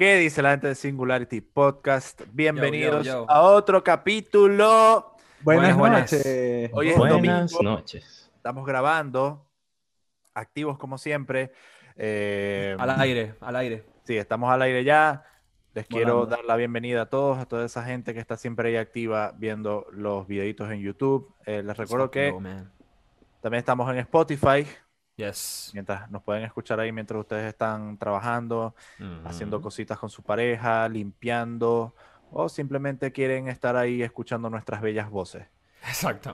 ¿Qué dice la gente de Singularity Podcast? Bienvenidos yo, yo. a otro capítulo. Buenas, Buenas, noches. Hoy es Buenas domingo. noches. Estamos grabando, activos como siempre. Eh, Al aire, al aire. sí, estamos al aire ya. Les quiero dar la bienvenida a todos, a toda esa gente que está siempre ahí activa viendo los videitos en YouTube. Eh, les recuerdo que también estamos en Spotify, Yes. mientras nos pueden escuchar ahí mientras ustedes están trabajando, haciendo cositas con su pareja, limpiando, o simplemente quieren estar ahí escuchando nuestras bellas voces. Exacto.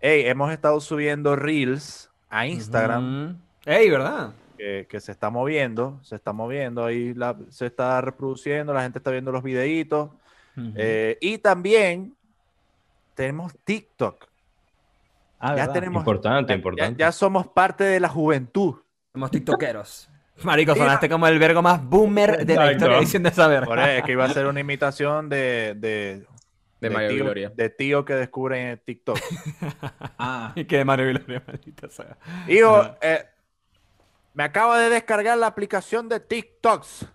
Hey, hemos estado subiendo reels a Instagram, Ujú. Ey, ¿verdad? que, que se está moviendo, se está moviendo, ahí la- se está reproduciendo, la gente está viendo los videitos. Eh, y también tenemos TikTok. Ah, ya ¿verdad? tenemos, Importante, ya- importante. Ya, ya somos parte de la juventud. Somos tiktokeros. Marico, sonaste como el vergo más boomer de la Exacto. historia diciendo esa verga. Por eso es que iba a ser una imitación de, de, De Mario tío, Gloria. de tío que descubre en TikTok. Ah, Y que Mario Gloria, maldita sea. Hijo, eh, me acabo de descargar la aplicación de TikToks.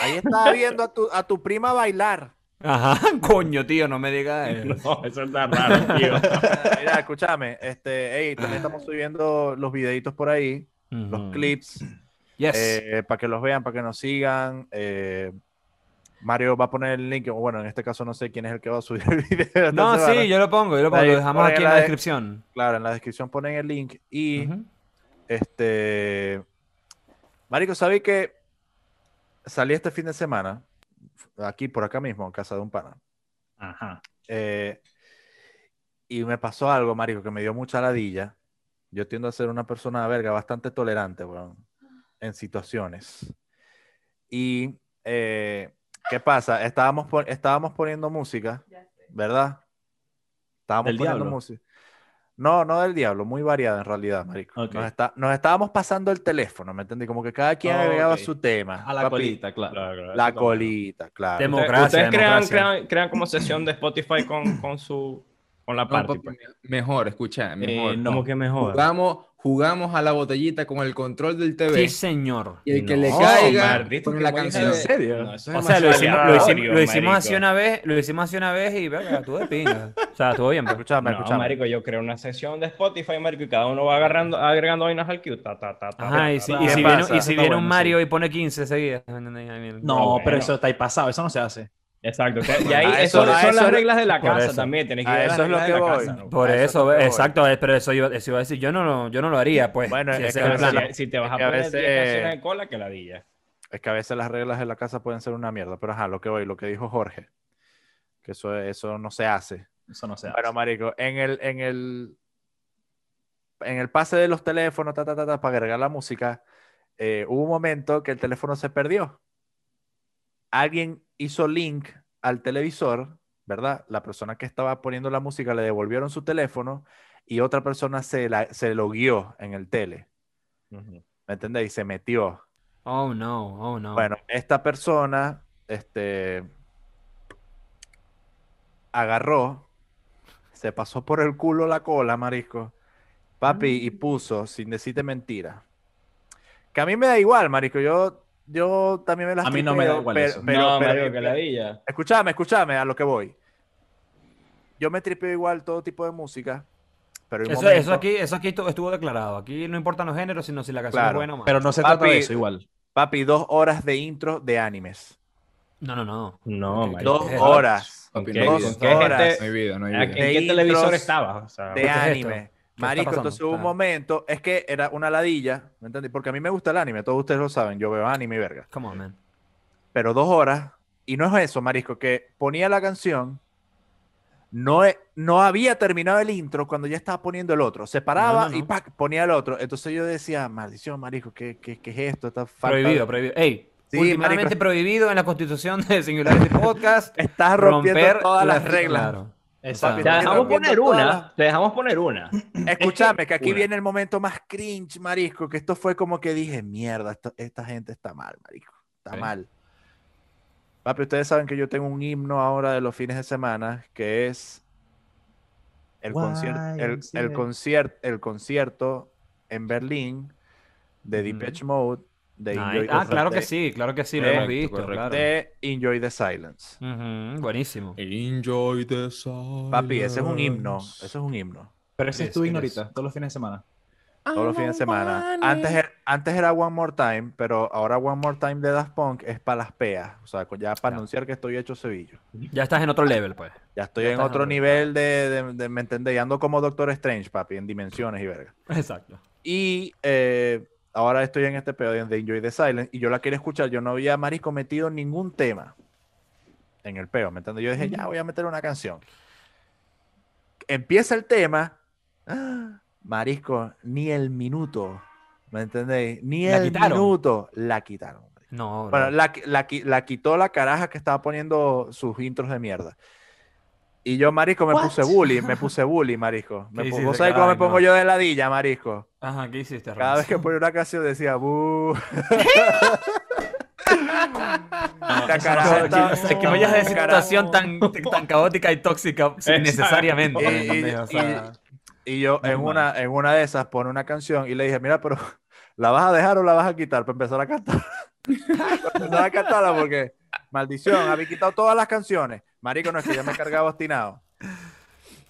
Ahí estaba viendo a tu, a tu prima bailar. Ajá, coño, tío, no me digas eso. No, eso está raro, tío. Mira, escúchame, este, hey, también estamos subiendo los videitos por ahí, los clips, Yes. para que los vean, para que nos sigan. eh, Mario va a poner el link, o bueno, en este caso no sé quién es el que va a subir el video. no, sí, yo lo pongo, yo lo pongo. Ahí, Lo dejamos aquí en la la de- descripción. Claro, en la descripción ponen el link y este, Marico, ¿sabéis que salí este fin de semana aquí por acá mismo, en casa de un pana? Ajá. Eh, y me pasó algo, marico, que me dio mucha ladilla. Yo tiendo a ser una persona verga bastante tolerante, weón, en situaciones. Y, eh, ¿qué pasa? Estábamos, estábamos poniendo música, ¿verdad? Estábamos ¿Del poniendo diablo? música. No, no del diablo, muy variada en realidad, marico. Nos, está- nos estábamos pasando el teléfono, ¿me entendí? Como que cada quien Oh, agregaba su tema. a la Papi, colita, claro. Claro, La colita, claro. Democracia, Ustedes crean, crean, crean como sesión de Spotify con, con su con la No, party. papi, pues. me- mejor, escucha, mejor. Eh, no. Como que mejor. Jugamos, jugamos a la botellita con el control del TV. Sí, señor. Y el que No, le caiga con qué la canción. ¿En serio? No, eso es O sea, lo hicimos, lo hicimos, aleatorio, lo hicimos así una vez, lo hicimos así una vez y verga, estuvo de pinga. O sea, estuvo bien. pues. Escuchame, No, escuchame. marico, yo creo una sesión de Spotify, marico, y cada uno va agarrando, agregando vainas al queue. Ta, ta, ta, ta, Ajá, y si, ta, y ¿Qué si ta. viene, y si viene un bueno, Mario sí. y pone 15 seguidas. No, No, pero bueno. eso está ahí pasado, eso no se hace. Exacto. Y ahí eso, eso- son eso- las reglas de la casa eso. también. Tienes que ir eso es lo que la voy. casa, ¿no? Por eso exacto, eh, pero eso iba, eso iba a decir, yo no, lo- yo no lo haría, pues. Bueno, si es que es. Si, si te vas Es a que a poner 10 veces- canciones de cola, que ladilla. Es que a veces las reglas de la casa pueden ser una mierda, pero ajá, lo que voy, lo que dijo Jorge, que eso, eso no se hace. Eso no se hace. Bueno, marico, en el, en el, en el pase de los teléfonos, ta, ta, ta, ta, para agregar la música, eh, hubo un momento que el teléfono se perdió. Alguien hizo link al televisor, ¿verdad? La persona que estaba poniendo la música le devolvieron su teléfono y otra persona se, la, se lo guió en el tele. ¿Me entendéis? Se metió. Oh, no, oh, no. Bueno, esta persona, este, agarró, se pasó por el culo la cola, marisco, papi, y puso, sin decirte mentira, que a mí me da igual, marisco, yo, yo también me las A mí no me da igual pero- eso. pero- no, pero- marico, que ladilla. escúchame, escúchame a lo que voy. Yo me tripeo igual todo tipo de música, pero eso, momento- eso aquí, eso aquí estuvo declarado. Aquí no importan los géneros, sino si la canción Claro. es buena o mala. Pero no se trata de eso igual. papi, dos horas de intro de animes. No, no, no. No, Ok, marico. Dos horas Papi, ¿Qué- no hay dos vida. con qué horas. gente- No hay vida, no hay ¿En qué televisor estabas? O sea, de anime. ¿Qué Marico, está entonces hubo un momento, es que era una ladilla, ¿me entendí? Porque a mí me gusta el anime, todos ustedes lo saben, yo veo anime y verga. Come on, man. Pero dos horas, y no es eso, Marisco, que ponía la canción, no, e- no había terminado el intro cuando ya estaba poniendo el otro. Se paraba No, no, y. ¡pac! ponía el otro. Entonces yo decía, maldición, Marisco, ¿qué, qué, qué es esto? Falta de- Prohibido, prohibido. Ey, Sí, últimamente prohibido en la constitución de Singularity Podcast. Estás rompiendo romper todas las las- reglas. claro. Exacto. Te dejamos poner una. las- Te dejamos poner una. Escúchame, que aquí una. viene el momento más cringe, Marisco, que esto fue como que dije, mierda, esto- esta gente está mal, Marisco, está mal. Papi, ustedes saben que yo tengo un himno ahora de los fines de semana que es el, concierto el, el, YMCA. concier- el concierto en Berlín de Ujú. Depeche Mode de Nice. Enjoy, Ah, the- claro que sí, claro que sí, lo hemos visto, correcto. de Enjoy the Silence. Buenísimo. Enjoy the silence. Papi, ese es un himno. Eso es un himno. Pero ese es tu himno ahorita, todos los fines de semana. Todos los fines de semana. Antes era, antes era One More Time, pero ahora One More Time de Daft Punk es para las peas. O sea, ya para anunciar que estoy hecho cebillo. Ya estás en otro level, pues. Ya estoy Ya en otro en- nivel de, de, de- ¿me entendéis? Ando como Doctor Strange, papi, en dimensiones y verga. Exacto. Y eh, ahora estoy en este pedo de Enjoy the Silence y yo la quería escuchar. Yo no había, marisco, metido ningún tema en el peo, ¿me entiendes? Yo dije, ya voy a meter una canción. Empieza el tema. ¡ah! Marisco, ni el minuto, ¿me entendéis? Ni ¿La el quitaron? minuto la quitaron. No, Bueno, la, la, la quitó la caraja que estaba poniendo sus intros de mierda. Y yo, marisco, me puse bully, me puse bully, marisco. Me ¿Qué pu- hiciste, ¿Vos sabés cómo me pongo yo de ladilla, marisco? Ajá, ¿qué hiciste, Cada vez que ponía una canción decía, "Bu". La eso caraja no se- estaba- Es que vayas a decir Carajo. situación tan, tan caótica y tóxica innecesariamente. Y- y- O sea, Y yo en una, en una de esas pone una canción y le dije, mira, pero ¿la vas a dejar o la vas a quitar para empezar a cantar? para empezar a cantarla porque, maldición, había quitado todas las canciones. Marico, no es que ya me cargaba obstinado.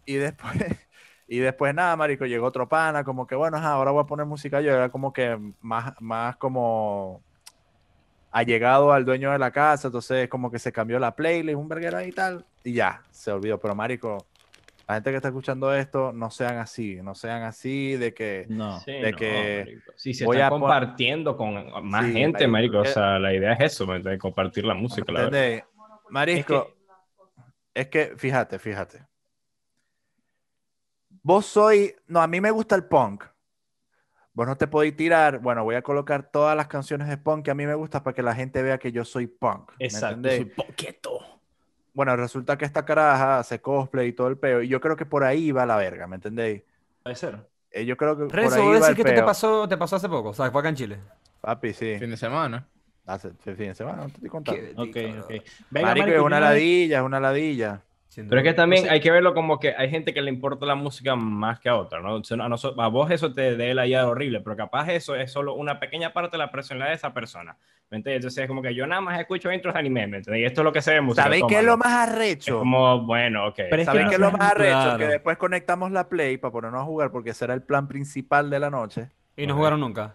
Y después, y después nada, marico, llegó otro pana, como que bueno, ajá, ahora voy a poner música yo, era como que más, más como allegado al dueño de la casa, entonces como que se cambió la playlist, un verguero ahí y tal, y ya, se olvidó. Pero marico, la gente que está escuchando esto, no sean así, no sean así de que... No. Sí, de no, que. Sí, se voy está a compartiendo con más Sí, gente, marico, marico. O sea, la idea es eso, ¿me entiendes? compartir la música, la verdad. Marisco, es que, fíjate, fíjate. Vos soy, no, a mí me gusta el punk. Vos no te podéis tirar, bueno, voy a colocar todas las canciones de punk que a mí me gustan para que la gente vea que yo soy punk. ¿me Exacto. entendéis? soy poquito. Bueno, resulta que esta caraja hace cosplay y todo el peo, y yo creo que por ahí va la verga, ¿me entendéis? Puede ser. Eh, Yo creo que por ahí ¿vos va decís el que esto te peo. pasó, te pasó hace poco? O sea, fue acá en Chile. Papi, sí. Fin de semana. Hace fin de semana, no te estoy contando. Qué Ok, ok. Venga, Marico, marico, es una ladilla, es una ladilla. Sin Pero es que también sé. hay que verlo como que hay gente que le importa la música más que a otra, ¿no? O sea, a, vos eso te dé la idea horrible, pero capaz eso es solo una pequeña parte de la personalidad de esa persona. ¿Me entiendes? Entonces es como que yo nada más escucho intros de anime, ¿me entiendes? Y esto es lo que se ve en música. ¿Sabéis qué es lo más Es arrecho? como, bueno, ok. Pero es que ¿Sabéis qué es lo más arrecho? Claro. Que después conectamos la Play para ponernos a jugar porque ese era el plan principal de la noche. Y no jugaron nunca.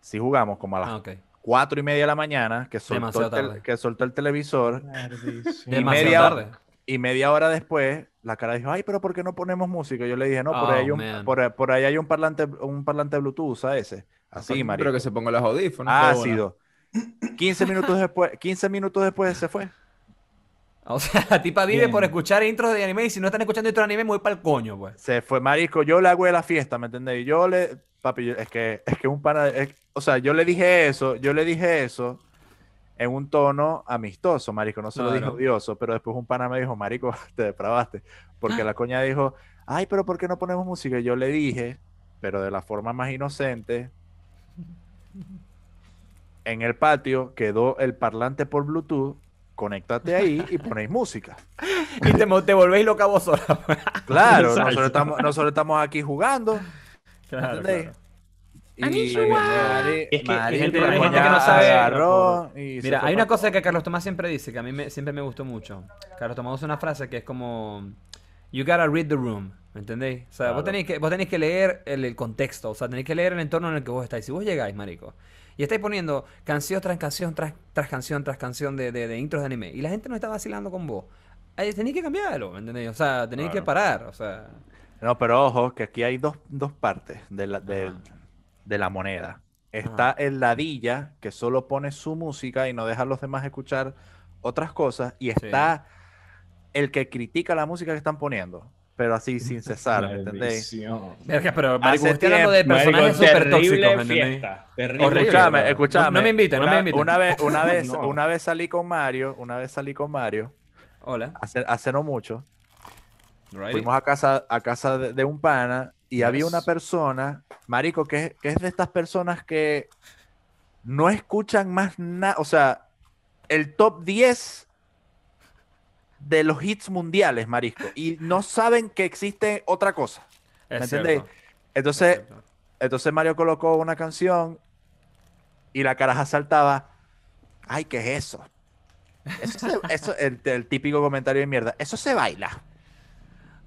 Si jugamos como a las Ah, cuatro y media de la mañana, que soltó, el, que soltó el televisor, Demasiado media- tarde. Y media hora después, la cara dijo, ay, pero ¿por qué no ponemos música? Yo le dije, no, por, ahí, hay Oh, un, man. por, por ahí hay un parlante, un parlante Bluetooth, ¿usa ese? Así, marico. Pero que se ponga los audífonos. Ácido. 15 minutos después, 15 minutos después se fue. O sea, la tipa vive Bien. por escuchar intros de anime y si no están escuchando intros de anime, para el coño, pues. Se fue, marico, yo le hago de la fiesta, ¿me entendéis? Yo le, papi, yo- es que, es que un pana, es- o sea, yo le dije eso, yo le dije eso en un tono amistoso, marico, no se lo Claro. odioso, pero después un pana me dijo, marico, te depravaste, porque la coña dijo, ay, pero ¿por qué no ponemos música? Y yo le dije, pero de la forma más inocente, en el patio quedó el parlante por Bluetooth, conéctate ahí y ponéis música. Y te, te volvéis loca vos sola. Claro, nosotros estamos, nosotros estamos aquí jugando. Claro. Mira, hay una cosa que Carlos Tomás siempre dice, que a mí me- siempre me gustó mucho. Carlos Tomás usa una frase que es como, you gotta read the room, ¿me entendéis? O sea, vos, tenéis que, vos tenéis que leer el, el contexto, o sea, tenéis que leer el entorno en el que vos estáis. Si vos llegáis, marico, y estáis poniendo canción tras canción, tras, tras canción, tras canción de, de, de intros de anime, y la gente no está vacilando con vos, ahí tenéis que cambiarlo, ¿me entendéis? O sea, tenéis que parar, o sea... No, pero ojo, que aquí hay dos, dos partes de la, de, de la moneda. Está el ladilla, que solo pone su música y no deja a los demás escuchar otras cosas. Y está el que critica la música que están poniendo, pero así sin cesar, ¿me entendéis? Verga, pero marico, estoy hablando de personajes súper tóxicos, fiesta. Horrible. Escúchame, fiesta. escúchame. No- no me inviten, no una, me inviten. Una vez, una vez, No. una vez salí con Mario, una vez salí con Mario, Hola. hace, hace no mucho. Fuimos a casa, a casa de, de un pana y había una persona, marico, que, es- que es de estas personas que no escuchan más nada, o sea, el top 10 de los hits mundiales, marisco, y no saben que existe otra cosa. ¿Me entendéis? es Entonces, entonces Mario colocó una canción Y la caraja saltaba, ay, ¿qué es eso? Eso, se- eso el, el típico comentario de mierda, eso se baila.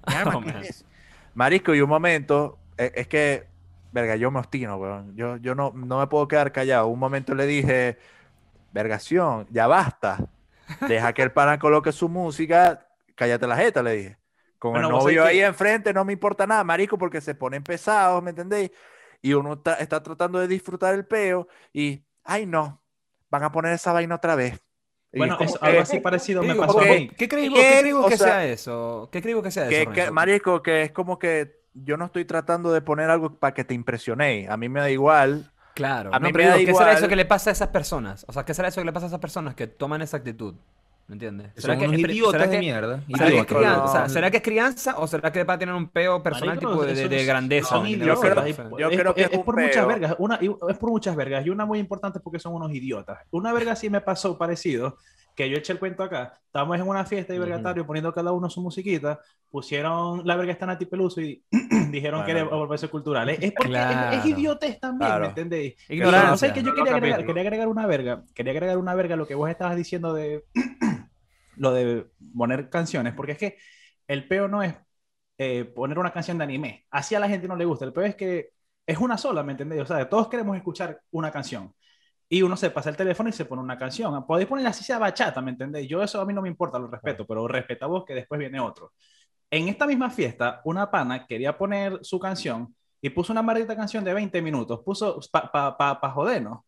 Oh, ¿qué man. es eso? Marisco, y un momento, eh, es que, verga, yo me obstino, weón. Yo, yo no, no me puedo quedar callado. Un momento le dije, vergación, ya basta. Deja que el pana coloque su música, cállate la jeta, le dije. Con Bueno, el novio ahí que- enfrente no me importa nada, marico, porque se ponen pesados, ¿me entendéis? Y uno está, está tratando de disfrutar el peo y, ay no, van a poner esa vaina otra vez. Bueno, que- algo así parecido me pasó a mí. ¿Qué vos O que sea, sea eso? ¿Qué vos que sea que, eso? que, marico, que es como que yo no estoy tratando de poner algo para que te impresionéis. A mí me da igual. Claro. A no, mí pero me da digo, ¿qué será eso igual. que le pasa a esas personas? O sea, ¿qué será eso que le pasa a esas personas que toman esa actitud? ¿Me entiendes? Unos espera, idiotas será de que- mierda. ¿Será que, es crianza, no. o sea, ¿será que es crianza o será que va a tener un peo personal Marico, tipo de, de- de grandeza? Son ¿me entiendes? idiotas. creo- yo es, creo que es- es por muchas peo. vergas. Una, y- es por muchas vergas. Y una muy importante porque son unos idiotas. Una verga sí me pasó parecido. Que yo eché el cuento acá. Estábamos en una fiesta y vergatario poniendo cada uno su musiquita. Pusieron la verga está Nati Peluso y dijeron que era volverse cultural. Es, es porque es- es, Claro. idiotez también, Claro. ¿me entendéis? Ignorancia. No sé que yo quería agregar, quería agregar una verga. Quería agregar una verga a lo que vos estabas diciendo de lo de poner canciones, porque es que el peo no es eh, poner una canción de anime. Así a la gente no le gusta. El peo es que es una sola, ¿me entendéis? O sea, todos queremos escuchar una canción. Y uno se pasa el teléfono y se pone una canción. Podéis poner así sea bachata, ¿me entendéis? Yo eso a mí no me importa, lo respeto, pero respeta vos que después viene otro. En esta misma fiesta, una pana quería poner su canción y puso una maldita canción de 20 minutos. Puso para pa, pa, pa jodernos.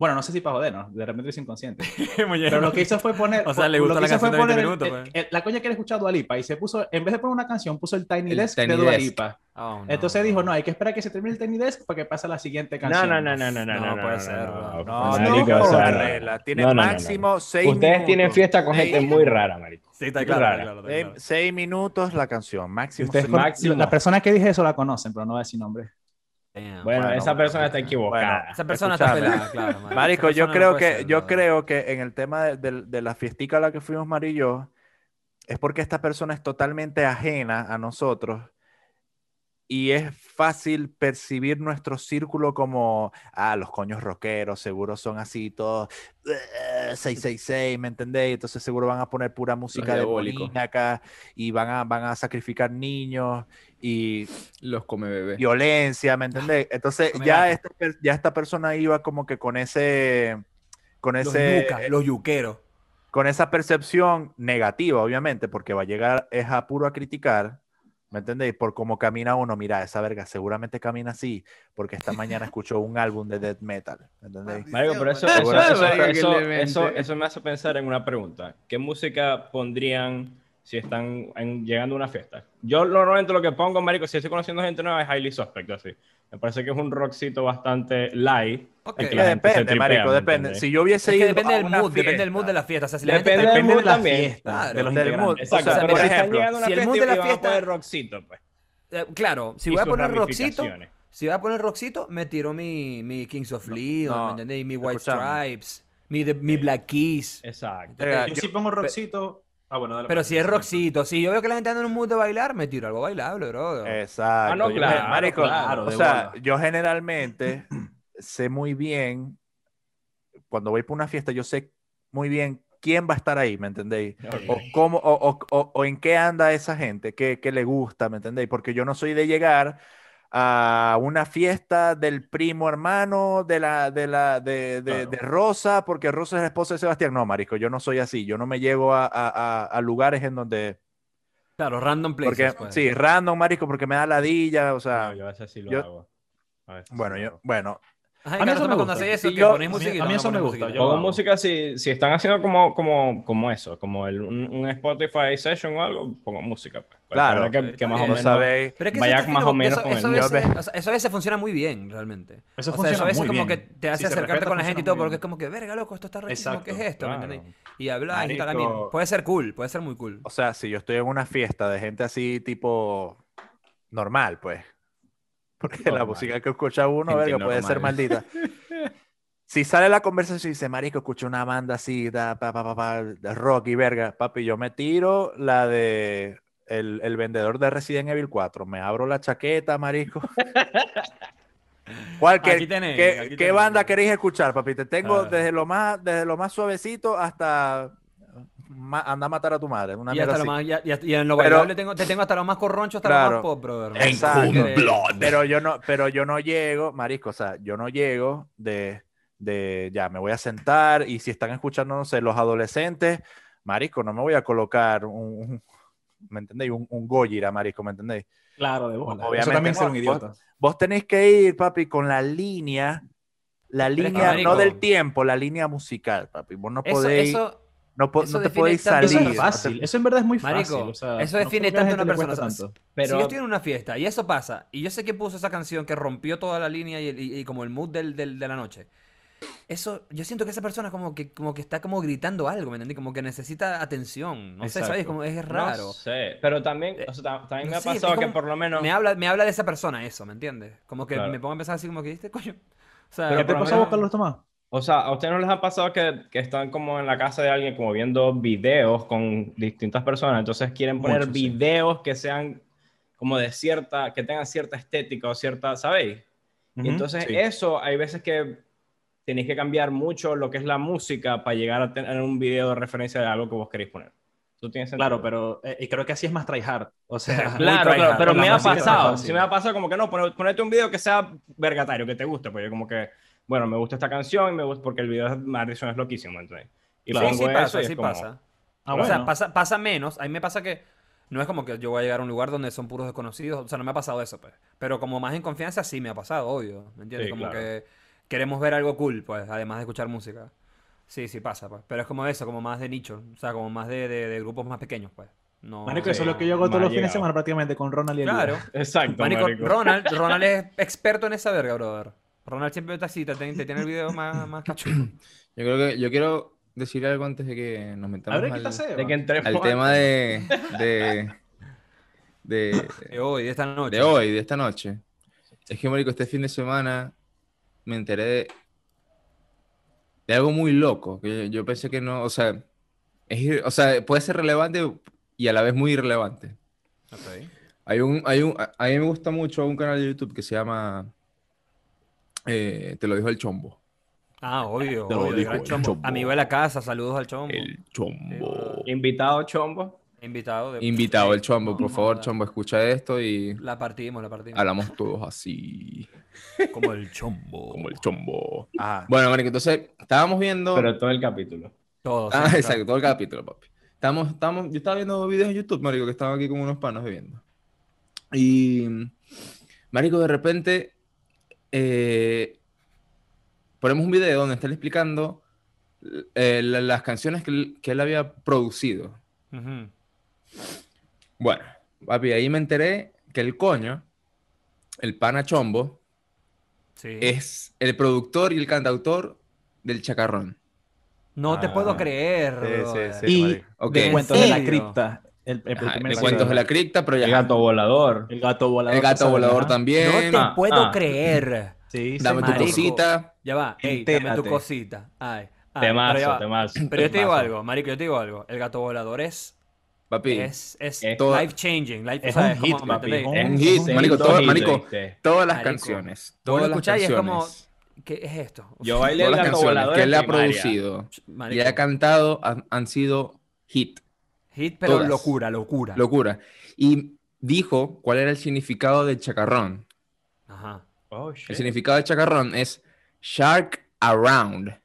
Bueno, no sé si para jodernos, de repente es inconsciente. Pero lo que hizo fue poner. O sea, le que la canción de 20 poner el- minutos, el- pues. el- la coña quiere escuchar a Dua Lipa y se puso, en vez de poner una canción, puso el Tiny El Desk Tiny de Dua Desk. Lipa. Oh, no. Entonces dijo, no, hay que esperar que se termine el Tiny Desk para que pase la siguiente No, canción. no, no, no, no, no, No no, puede no, ser, no. No, no, marico, no, o sea, regla. Tiene no, no, no, no. máximo seis Ustedes minutos. tienen fiesta con gente muy rara, marico. Sí, está claro, rara. claro, está seis- claro. seis minutos la canción, máximo. Ustedes máximo. La persona que dije eso la conocen, pero no va a decir nombre. Damn. Bueno, Bueno, esa persona está equivocada. Esa persona está pelada, claro. man. Marico, Esa yo creo no que, ser, yo creo que en el tema de, de- de la fiestica a la que fuimos Mari y yo, es porque esta persona es totalmente ajena a nosotros y es fácil percibir nuestro círculo como, ah, los coños rockeros, seguro son así todos, eh, 666, ¿me entendéis? Entonces seguro van a poner pura música diabólicos. demoníaca y van a, van a sacrificar niños y Los come bebé. violencia, ¿me entendés? Entonces ya esta, ya esta persona iba como que con ese, con Los ese, yucas, los yuqueros. con esa percepción negativa, obviamente, porque va a llegar es a puro a criticar, ¿me entendéis? Por cómo camina uno, mira, esa verga seguramente camina así, porque esta mañana escuchó un álbum de death metal, ¿me entendéis? Marico, pero eso, eso, eso- eso me hace pensar en una pregunta. ¿Qué música pondrían si están en- llegando a una fiesta? Yo normalmente lo que pongo, marico, si estoy conociendo gente nueva es Highly Suspect, así. Me parece que es un rockcito bastante light. Ok. el Es que que la gente se depende, tripea, marico, ¿me depende. Si yo hubiese Es que ido depende a del una mood, depende del mood de la fiesta. O sea, si la gente Depende del Depende mood de la también. fiesta, Claro. de los Del mood. Exacto, O sea, pero por si están ejemplo, llegando a una si el mood fiesta de la fiesta- poner rockcito, pues. Eh, claro, si y voy a poner rockcito, si voy a poner rockcito, me tiro mi, mi Kings of Leon, no, ¿me entendéis? Mi White. Stripes, mi, de- mi Black Keys. Exacto. Oiga, Yo yo- sí pongo rockcito. Ah, bueno, dale, Pero pues, si es sí, rockcito, si yo veo que la gente anda en un mood de bailar, me tiro algo bailable, bro. Exacto. Ah, no, Yo- claro, marico, claro, o sea, bola. yo generalmente sé muy bien, cuando voy por una fiesta, yo sé muy bien quién va a estar ahí, ¿me entendéis? O, cómo, o, o- o- o en qué anda esa gente, qué, qué le gusta, ¿me entendéis? Porque yo no soy de llegar a una fiesta del primo hermano de la de la de, de- Claro. de Rosa, porque Rosa es la esposa de Sebastián. No, marico, yo no soy así. Yo no me llego a, a- lugares en donde Claro, random places. porque pues. sí, random, marico, porque me da ladilla, o sea, No, yo a veces sí lo yo- hago. A veces sí bueno, yo, bueno, Ajá, A mí eso me cuando gusta. haces eso, Sí, que yo- ponéis a mí- musiquita, a mí no eso me ponéis gusta, musiquita. yo- Pongo música si, si están haciendo como, como, como eso, como el, un, un Spotify session o algo, pongo música. Pues, Claro. que, que más o menos. sabéis. Pero es que Vaya más o menos eso, con el eso, a veces, o sea, eso a veces funciona muy bien, realmente. Eso o sea, funciona eso a veces muy como bien. que te hace Si se acercarte respeta, con la gente y todo, porque es como que, verga, loco, esto está rechísimo, ¿qué es esto? ¿Me claro. entendéis? Y hablar y tal. Puede ser cool, puede ser muy cool. O sea, si yo estoy en una fiesta de gente así tipo normal, pues. Porque la música que escucha uno, Gente verga, puede ser maldita. Si sale la conversación y dice, marico, escuché una banda así, da, pa, pa, pa, pa, de rock y verga, papi, yo me tiro la de el, el vendedor de Resident Evil 4. Me abro la chaqueta, marico. ¿Cuál, qué, Aquí tenéis, qué- aquí qué banda queréis escuchar, papi? Te tengo Ah. desde lo más desde lo más suavecito hasta ma- anda a matar a tu madre. Una Y, hasta lo más, y, y- y en lo Pero- bailable tengo, te tengo hasta lo más corroncho, hasta lo Claro. más pop, brother. Exacto. Increíble. Pero yo no, pero yo no llego, marisco, o sea, yo no llego de, de ya, me voy a sentar y si están escuchando, no sé, los adolescentes, marisco, no me voy a colocar un, un- ¿me entendéis? Un, un Gojira, marisco, ¿me entendéis? Claro, de bola. Obviamente Eso también es un idiota. Vos tenéis que ir, papi, con la línea, la línea, no del tiempo, la línea musical, papi. Vos no Eso, podéis, eso, no, po- no te podéis tanto- Eso salir. es no fácil. Eso en verdad es muy fácil. Marico, o sea, eso no define la tanto una persona. tanto. Pero si yo estoy en una fiesta y eso pasa, y yo sé que puso esa canción que rompió toda la línea y, y- y como el mood del, del- de la noche, eso, yo siento que esa persona como que, como que está como gritando algo, ¿me entendí? Como que necesita atención. No sé, Exacto. ¿sabes? Como es raro. No sé, pero también, o sea, ta- también no me ha sé, es pasado que por lo menos... Me habla, me habla de esa persona eso, ¿me entiendes? Como que Claro. me pongo a pensar así como que, ¿viste, coño? O sea, Pero ¿Qué te pasó a vos, menos- Carlos Tomás? O sea, ¿a ustedes no les ha pasado que, que están como en la casa de alguien como viendo videos con distintas personas? Entonces quieren poner Mucho, sí. videos que sean como de cierta, que tengan cierta estética o cierta, ¿sabéis? Y Ujú, entonces sí. eso, hay veces que tenéis que cambiar mucho lo que es la música para llegar a tener un video de referencia de algo que vos queréis poner. ¿Tú tienes sentido? Claro, pero eh, y creo que así es más tryhard. O sea, Claro, claro, pero me ha pasado, sí me ha pasado como que no, pon- ponete un video que sea vergatario, que te guste, pues yo como que, bueno, me gusta esta canción y me gusta porque el video de Madison es loquísimo, entonces. Y sí, sí eso pasa, y sí como- pasa. Ah, o sea, bueno. pasa, pasa menos. A mí me pasa que no es como que yo voy a llegar a un lugar donde son puros desconocidos. O sea, no me ha pasado eso, pues. Pero como más en confianza, sí me ha pasado, obvio. ¿Me entiendes? Sí, como claro. que queremos ver algo cool, pues, además de escuchar música. Sí, sí pasa, pues. Pero es como eso, como más de nicho. O sea, como más de, de- de grupos más pequeños, pues. No, Marico, eso es lo que yo hago todos los fines de llegado. semana prácticamente con Ronald y Elías. Claro. Exacto, Marico, marico. Ronald, Ronald es experto en esa verga, brother. Ronald siempre está así, te, te tiene el video más, más cachudo. Yo creo que yo quiero decir algo antes de que nos metamos ver, ¿qué al, te hace? De que al al- tema de, de, de, De hoy, de esta noche. de hoy, de esta noche. Es que, marico, este fin de semana me enteré de, de algo muy loco, que yo, yo pensé que no, o sea, es o sea, puede ser relevante y a la vez muy irrelevante. Ok. Hay un, hay un, a a mí me gusta mucho un canal de YouTube que se llama eh, Te lo dijo el Chombo. Ah, obvio. Te lo obvio, el dijo el chombo. chombo. Amigo de la casa, saludos al chombo. El Chombo. Invitado chombo. Invitado. De... Invitado el Chombo, No, por no, favor, Chombo, escucha esto y La partimos, la partimos. hablamos todos así, Como el chombo. como el Chombo. Ajá. Bueno, marico, entonces estábamos viendo... Pero todo el capítulo. Todo. Ah, sí, exacto, todo el capítulo, papi. Estamos, estamos, yo estaba viendo videos en YouTube, marico, que estaban aquí con unos panos bebiendo. Y, marico, de repente, eh, ponemos un video donde están explicando eh, la- las canciones que él, que él había producido. Bueno, papi, ahí me enteré que el coño, el pana Chombo, Sí. es el productor y el cantautor del Chacarrón. No te Ah. puedo creer. Sí, sí, brother. sí. Y marico. Ok. de ¿En cuentos de la cripta. El, el Ajá, primer de cuentos de la cripta, pero ya. El gato volador. El gato volador. El gato volador también. No te Ah, puedo ah. creer. Sí, sí. Dame tu marico. cosita. Ya va. Ey, dame tu cosita. Ay. ay, Temazo, pero, temazo. Pero yo te digo algo, marico, yo te digo algo. El gato volador es, Papi, es, es Es todo- life changing. Life, Es o sea, un como, hit, ¿me papi, es un hit, marico, todo- Hit, marico, todas las Marico, canciones. Todas las escucháis y es como, canciones. ¿qué es esto? O Yo bailé Todas el las gato canciones volador que él ha producido y marico, ha cantado han, han sido hit. Hit, pero todas. locura, locura. Locura. Y dijo cuál era el significado del chacarrón. Ajá. Oh, shit. El significado del chacarrón es Shark Around.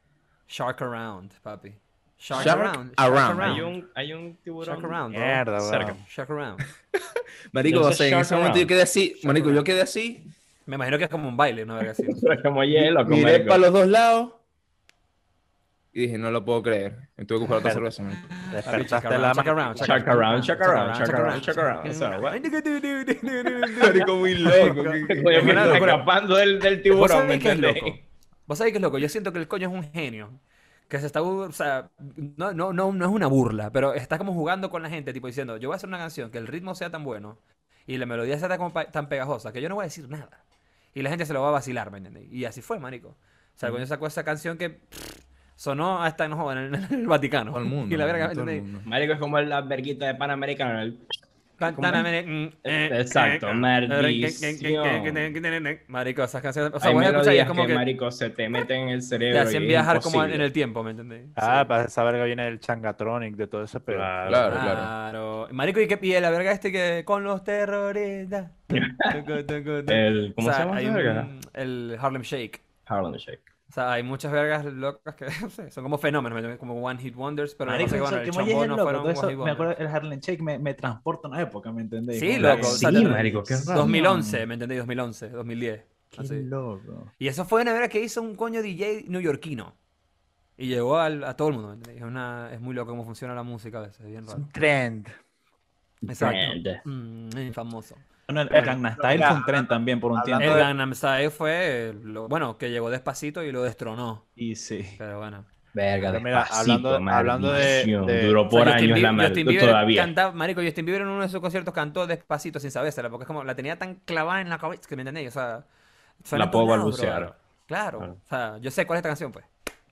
Shark around, papi. Shark, Shark around. around. Hay un, hay un tiburón. Shark around. Mierda, Cerca. Shark around. Marico, o sé sea, en Shark ese momento yo quedé así. Marico, yo quedé así. Me imagino que es como un baile, una verga así. como hielo, como Miré para los dos lados. Y dije, no lo puedo creer. Y tuve que buscar otra cerveza. Despertaste la around, check around, check around, check around, check around. O sea, muy loco. Que escapando del, del ¿Vos tiburón, ¿me sabés qué es entendés? loco? ¿Vos sabés qué es loco? Yo siento que el coño es un genio. Que se está, o sea, no, no, no, no es una burla, pero está como jugando con la gente, tipo diciendo, yo voy a hacer una canción que el ritmo sea tan bueno y la melodía sea tan, tan pegajosa que yo no voy a decir nada. Y la gente se lo va a vacilar, ¿me entiendes? Y así fue, marico. O sea, el coño sacó esa canción que pff, sonó hasta no, jodan, en, el Vaticano. Todo el mundo. Y la verga, ¿me todo el mundo. Marico, es como la verguita de Panamericano. el- Exacto, Marico, esas canciones. O sea, Hay vos escuchas y es como que, que marico, se te meten en el cerebro. te y hacen viajar como en el tiempo, ¿me entendés? Ah, para esa verga viene el changatronic de todo ese pedo. Claro. Claro, claro. Claro. Marico, ¿y qué pide la verga este que con los terroristas? El, ¿Cómo O sea, se llama esa verga? el Harlem Shake. Harlem Shake. O sea, hay muchas vergas locas que no sé, son como fenómenos, ¿me como one hit wonders, pero Marico, no sé, eso bueno, que el me chombo es no loco, fueron todo one eso, hit me wonders. acuerdo el Harlem Shake me, me transporta a una época, ¿me entendés? Sí, loco, la- o sea, Sí, te- marico, qué raro. 2011, ¿me entendés? 2011, 2010. Qué así. loco. Y eso fue una verga que hizo un coño DJ neoyorquino. Y llegó al- a todo el mundo, ¿me? Es, una, es muy loco cómo funciona la música a veces, es bien Es raro. un trend. Exacto. Trend. Mm, es famoso. Bueno, el, el Gangnam Style fue un tren también por un tiempo. El Gangnam Style fue, lo, bueno, que llegó despacito y lo destronó. Y sí. Pero bueno. Verga, Pero mira, despacito, hablando- hablando de- de- Duró O sea, por Justin años Bieber- la Justin Bieber todavía. cantaba- marico, Justin Bieber en uno de sus conciertos cantó despacito sin sabérsela, porque es como la tenía tan clavada en la cabeza que me entendéis, o sea, suena La puedo balbucear. Claro. o sea, yo sé cuál es esta canción, pues.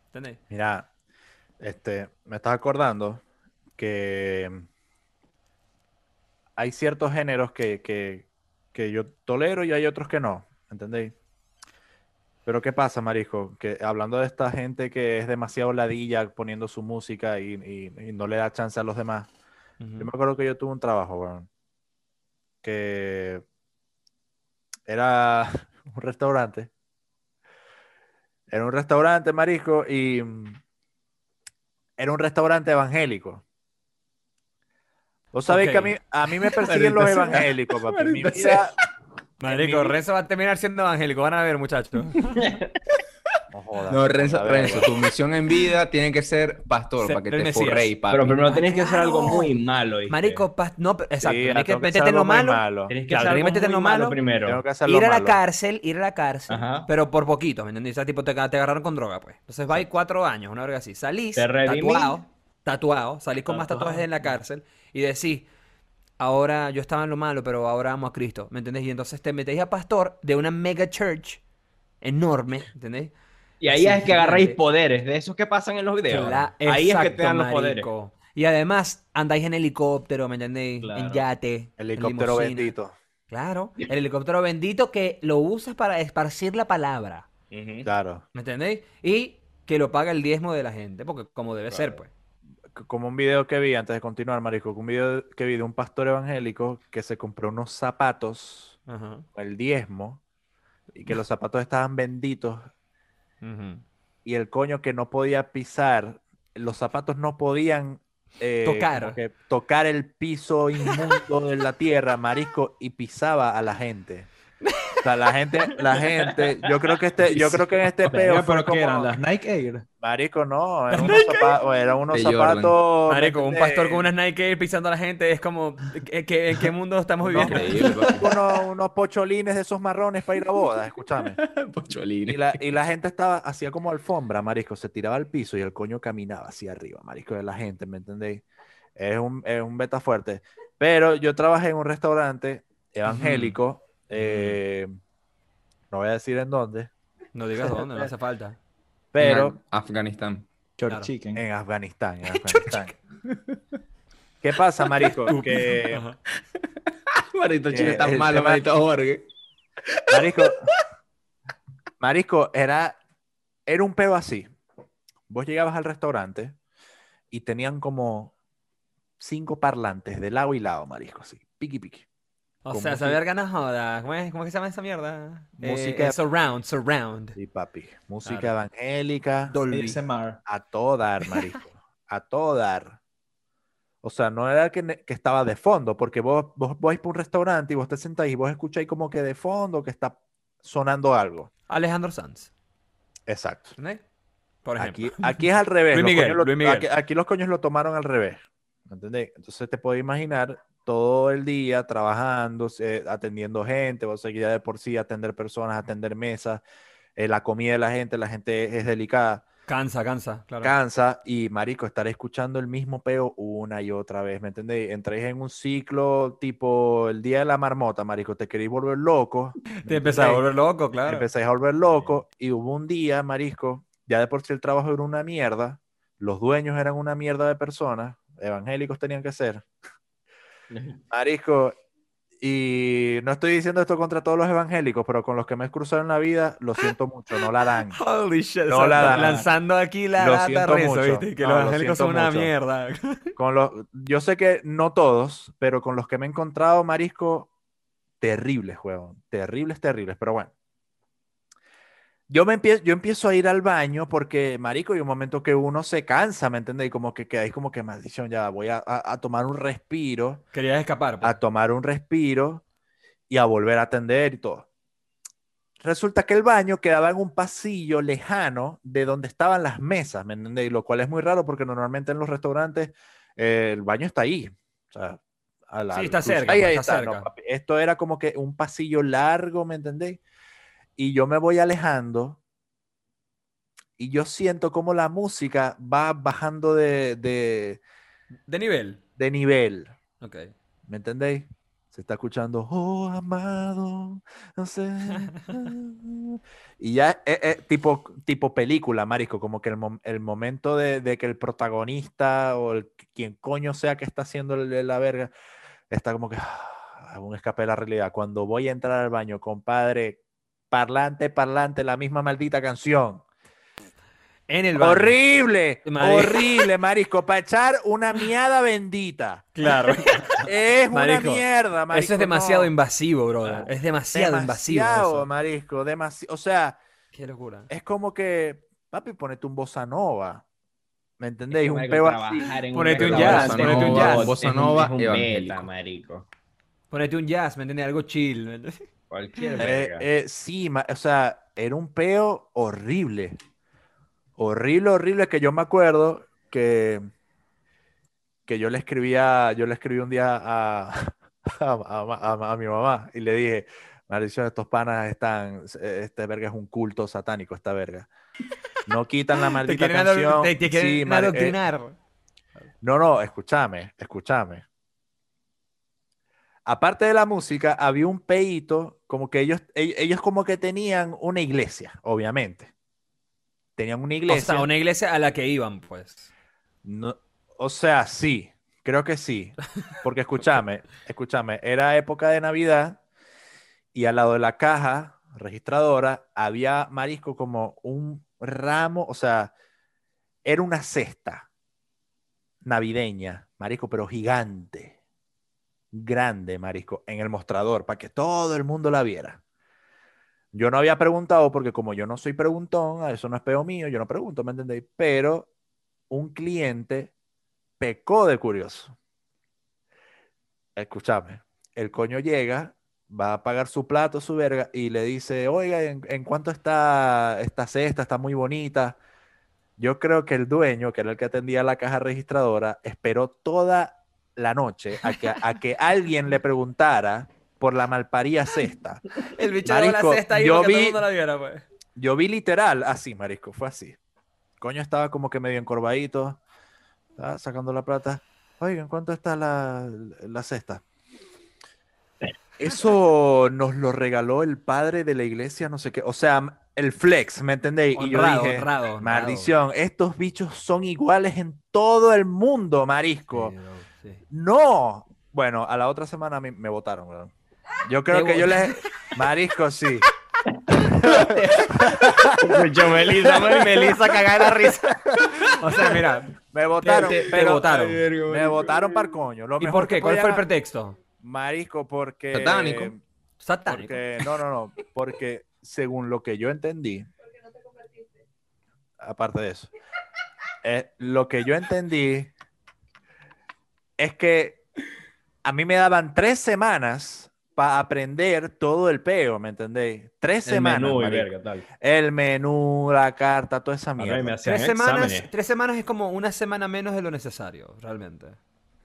¿Entendéis? Mira, este, me estás acordando que hay ciertos géneros que, que, que yo tolero y hay otros que no, ¿entendéis? Pero ¿qué pasa, Marisco? Que hablando de esta gente que es demasiado ladilla poniendo su música y, y- y no le da chance a los demás. Yo me acuerdo que yo tuve un trabajo, weón, que era un restaurante. Era un restaurante, Marisco, y mm, era un restaurante evangélico. Vos sabéis que a mí, a mí me persiguen los evangélicos, papi. Mi vida, Marico, mi- Renzo va a terminar siendo evangélico, van a ver, muchachos. no jodas, No, Renzo, ver, Renzo, tu misión en vida tiene que ser pastor Ser para que te forréis, papi. Pero primero tenés que hacer algo muy malo. ¿viste? Marico, pas- no, exacto, Sí, tenés que meterte en lo malo, malo. Tenés que Claro, hacer algo meterte en muy lo malo malo. primero. Tengo que ir a la cárcel, ir a la cárcel, Ajá. pero por poquito, ¿me entendés? O sea, tipo, te, te agarraron con droga, pues. Entonces vais cuatro años, una verga así. Salís, tatuado, tatuado, salís con más tatuajes en la cárcel y decís, ahora yo estaba en lo malo, pero ahora amo a Cristo, ¿me entendés? Y entonces te metéis a pastor de una mega church enorme, ¿entendés? Y ahí Así, es que agarráis poderes de esos que pasan en los videos. Ahí es que te dan los poderes. marico. Y además andáis en helicóptero, ¿me entendéis? En yate. Helicóptero bendito. Claro, el helicóptero bendito que lo usas para esparcir la palabra. Claro. ¿Me entendéis? Y que lo paga el diezmo de la gente, porque como debe ser, pues. Como un video que vi, antes de continuar, Marisco, un video que vi de un pastor evangélico que se compró unos zapatos, Ajá. el diezmo, y que los zapatos estaban benditos, y el coño que no podía pisar, los zapatos no podían eh, Tocar. que tocar el piso inmundo de la tierra, Marisco, y pisaba a la gente. O sea, la gente, la gente, yo creo que este, yo creo que en este peo pero como, ¿qué eran? ¿Las Nike Air? Marico, no, eran unos, zapa- eran unos zapatos. ¿me Marico, un entendés? pastor con unas Nike Air pisando a la gente es como, ¿en qué, en qué mundo estamos viviendo? Papi. unos, unos pocholines de esos marrones para ir a boda, escúchame. Y Pocholines. la, y la gente estaba, hacía como alfombra, marisco, se tiraba al piso y el coño caminaba hacia arriba, marisco, de la gente, ¿me entendéis? Es un, es un beta fuerte. Pero yo trabajé en un restaurante evangélico, eh, no voy a decir en dónde, No digas dónde, no hace falta. pero En Afganistán. Claro. Chicken. en Afganistán, en Afganistán. ¿Qué pasa, marisco? Que. Marito Eh, chico, está malo, tema- Marito Jorge. Marisco, Marisco, era, era un peo así. Vos llegabas al restaurante y tenían como cinco parlantes de lado y lado, Marisco, así. Piqui, piqui. O sea, música- saber ganas joda. ¿Cómo es, ¿Cómo es que se llama esa mierda? Música- Eh, surround, surround. Sí, papi. Música Claro. evangélica. Dolby. A todo dar, Marisco. a todo dar. O sea, no era que, estaba de fondo, porque vos, vos vais por un restaurante y vos te sentáis y vos escucháis como que de fondo que está sonando algo. Alejandro Sanz. Exacto. Por ejemplo. Aquí, aquí es al revés. Luis Miguel, coños lo- Luis Miguel. Aquí, aquí los coños lo tomaron al revés. ¿Me entendés? Entonces te puedes imaginar todo el día trabajando, eh, atendiendo gente, vos seguir de por sí atender personas, atender mesas, eh, la comida de la gente, la gente es delicada, Cansa, cansa, claro. cansa y marico, estar escuchando el mismo peo una y otra vez, ¿me entendés? Entréis en un ciclo tipo el día de la marmota, marico, te queréis volver loco. ¿me Te empezás a entendéis? volver loco, claro. Empezáis a volver loco y hubo un día, marisco, ya de por sí el trabajo era una mierda, los dueños eran una mierda de personas, evangélicos tenían que ser. Marisco, y no estoy diciendo esto contra todos los evangélicos, pero con los que me he cruzado en la vida, lo siento mucho, no la dan. Holy shit. No la dan. lanzando aquí la Lo siento rezo, mucho. ¿viste? Que No, los lo evangélicos siento son una mucho. mierda. Con los, yo sé que no todos, pero con los que me he encontrado, Marisco, terribles, juego. Terribles, terribles, pero bueno. Yo, me empiezo, yo empiezo a ir al baño porque, marico, hay un momento que uno se cansa, ¿me entiendes? Y como que quedáis como que, maldición, ya voy a, a- a tomar un respiro, Querías escapar. pues. a tomar un respiro y a volver a atender y todo. Resulta que el baño quedaba en un pasillo lejano de donde estaban las mesas, ¿me entiendes? Y Lo cual es muy raro porque normalmente en los restaurantes eh, el baño está ahí. O sea, a la- Sí, está cerca, ahí, pues, ahí está está. No, cerca. papi, esto era como que un pasillo largo, ¿me entendéis? Y yo me voy alejando y yo siento como la música va bajando de, de, De nivel. de nivel. Ok. ¿Me entendéis? Se está escuchando, oh amado, no sé. y ya, eh, eh, tipo, tipo película, Marisco, como que el, mom- el momento de, de que el protagonista o el, quien coño sea que está haciendo la verga, está como que ah, un escape de la realidad. Cuando voy a entrar al baño, compadre, parlante, parlante, la misma maldita canción. En el. Horrible, horrible, Marisco, para echar una miada bendita. Claro. Es una mierda, marisco. Eso es demasiado no. invasivo, brother. Es demasiado, invasivo. Demasiado, eso. marisco, demasiado. O sea, Qué locura. es como que, papi, ponete un bossa nova. ¿Me entendéis? Un Marico, peo así. Ponete un jazz, ponete un jazz. Bossa es un- nova es un beta, marico. Ponete un jazz, ¿me entiendes? Algo chill. ¿me entiendes? Cualquier Eh, verga. eh, sí, o sea, era un peo horrible. Horrible, horrible, que yo me acuerdo que, que yo le escribía, yo le escribí un día a, a, a- a- a mi mamá y le dije, maldición, estos panas están, este verga es un culto satánico, esta verga. No quitan la Te maldita quieren, canción. te, te quieren Sí, eh, no, no, escúchame, escúchame. Aparte de la música, había un peito, como que ellos, ell- ellos como que tenían una iglesia, obviamente. Tenían una o iglesia. sea, una iglesia a la que iban, pues. No- o sea, sí, creo que sí. Porque escúchame, escúchame, era época de Navidad y al lado de la caja registradora había marisco como un ramo, o sea, era una cesta navideña, marisco, pero gigante, grande, marisco, en el mostrador, para que todo el mundo la viera. Yo no había preguntado porque como yo no soy preguntón, eso no es peo mío, yo no pregunto, ¿me entendéis? Pero un cliente pecó de curioso. Escúchame, el coño llega, va a pagar su plato, su verga, y le dice, oiga, ¿en, en cuánto está esta cesta? Está muy bonita. Yo creo que el dueño, que era el que atendía la caja registradora, esperó toda la noche a que, a que alguien le preguntara por la malparía cesta. El bicho de la cesta ahí yo que todo vi- el mundo la viera, pues. Yo vi literal así, marisco, fue así. Coño estaba como que medio encorvadito, estaba sacando la plata. Oigan, ¿cuánto está la, la cesta? Eso nos lo regaló el padre de la iglesia, no sé qué. O sea, el flex, ¿me entendéis? Y yo dije, honrado, honrado. maldición, estos bichos son iguales en todo el mundo, marisco. Sí. No. Bueno, a la otra semana me, me votaron. Yo creo Te que yo les... Marisco, sí. Escucho Melissa, Y Melissa cagada de la risa. O sea, mira. Me votaron, te- te pero votaron. me votaron para coño. Lo ¿Y mejor por qué? ¿Cuál fue el pretexto? Marisco, porque... Satánico. Satánico. Porque, no, no, no, porque según lo que yo entendí, aparte de eso, eh, lo que yo entendí es que a mí me daban tres semanas para aprender todo el peo, ¿me entendéis? Tres El semanas. menú verga, tal. El menú, la carta, toda esa mierda. me Tres semanas, exámenes. tres semanas es como una semana menos de lo necesario, realmente.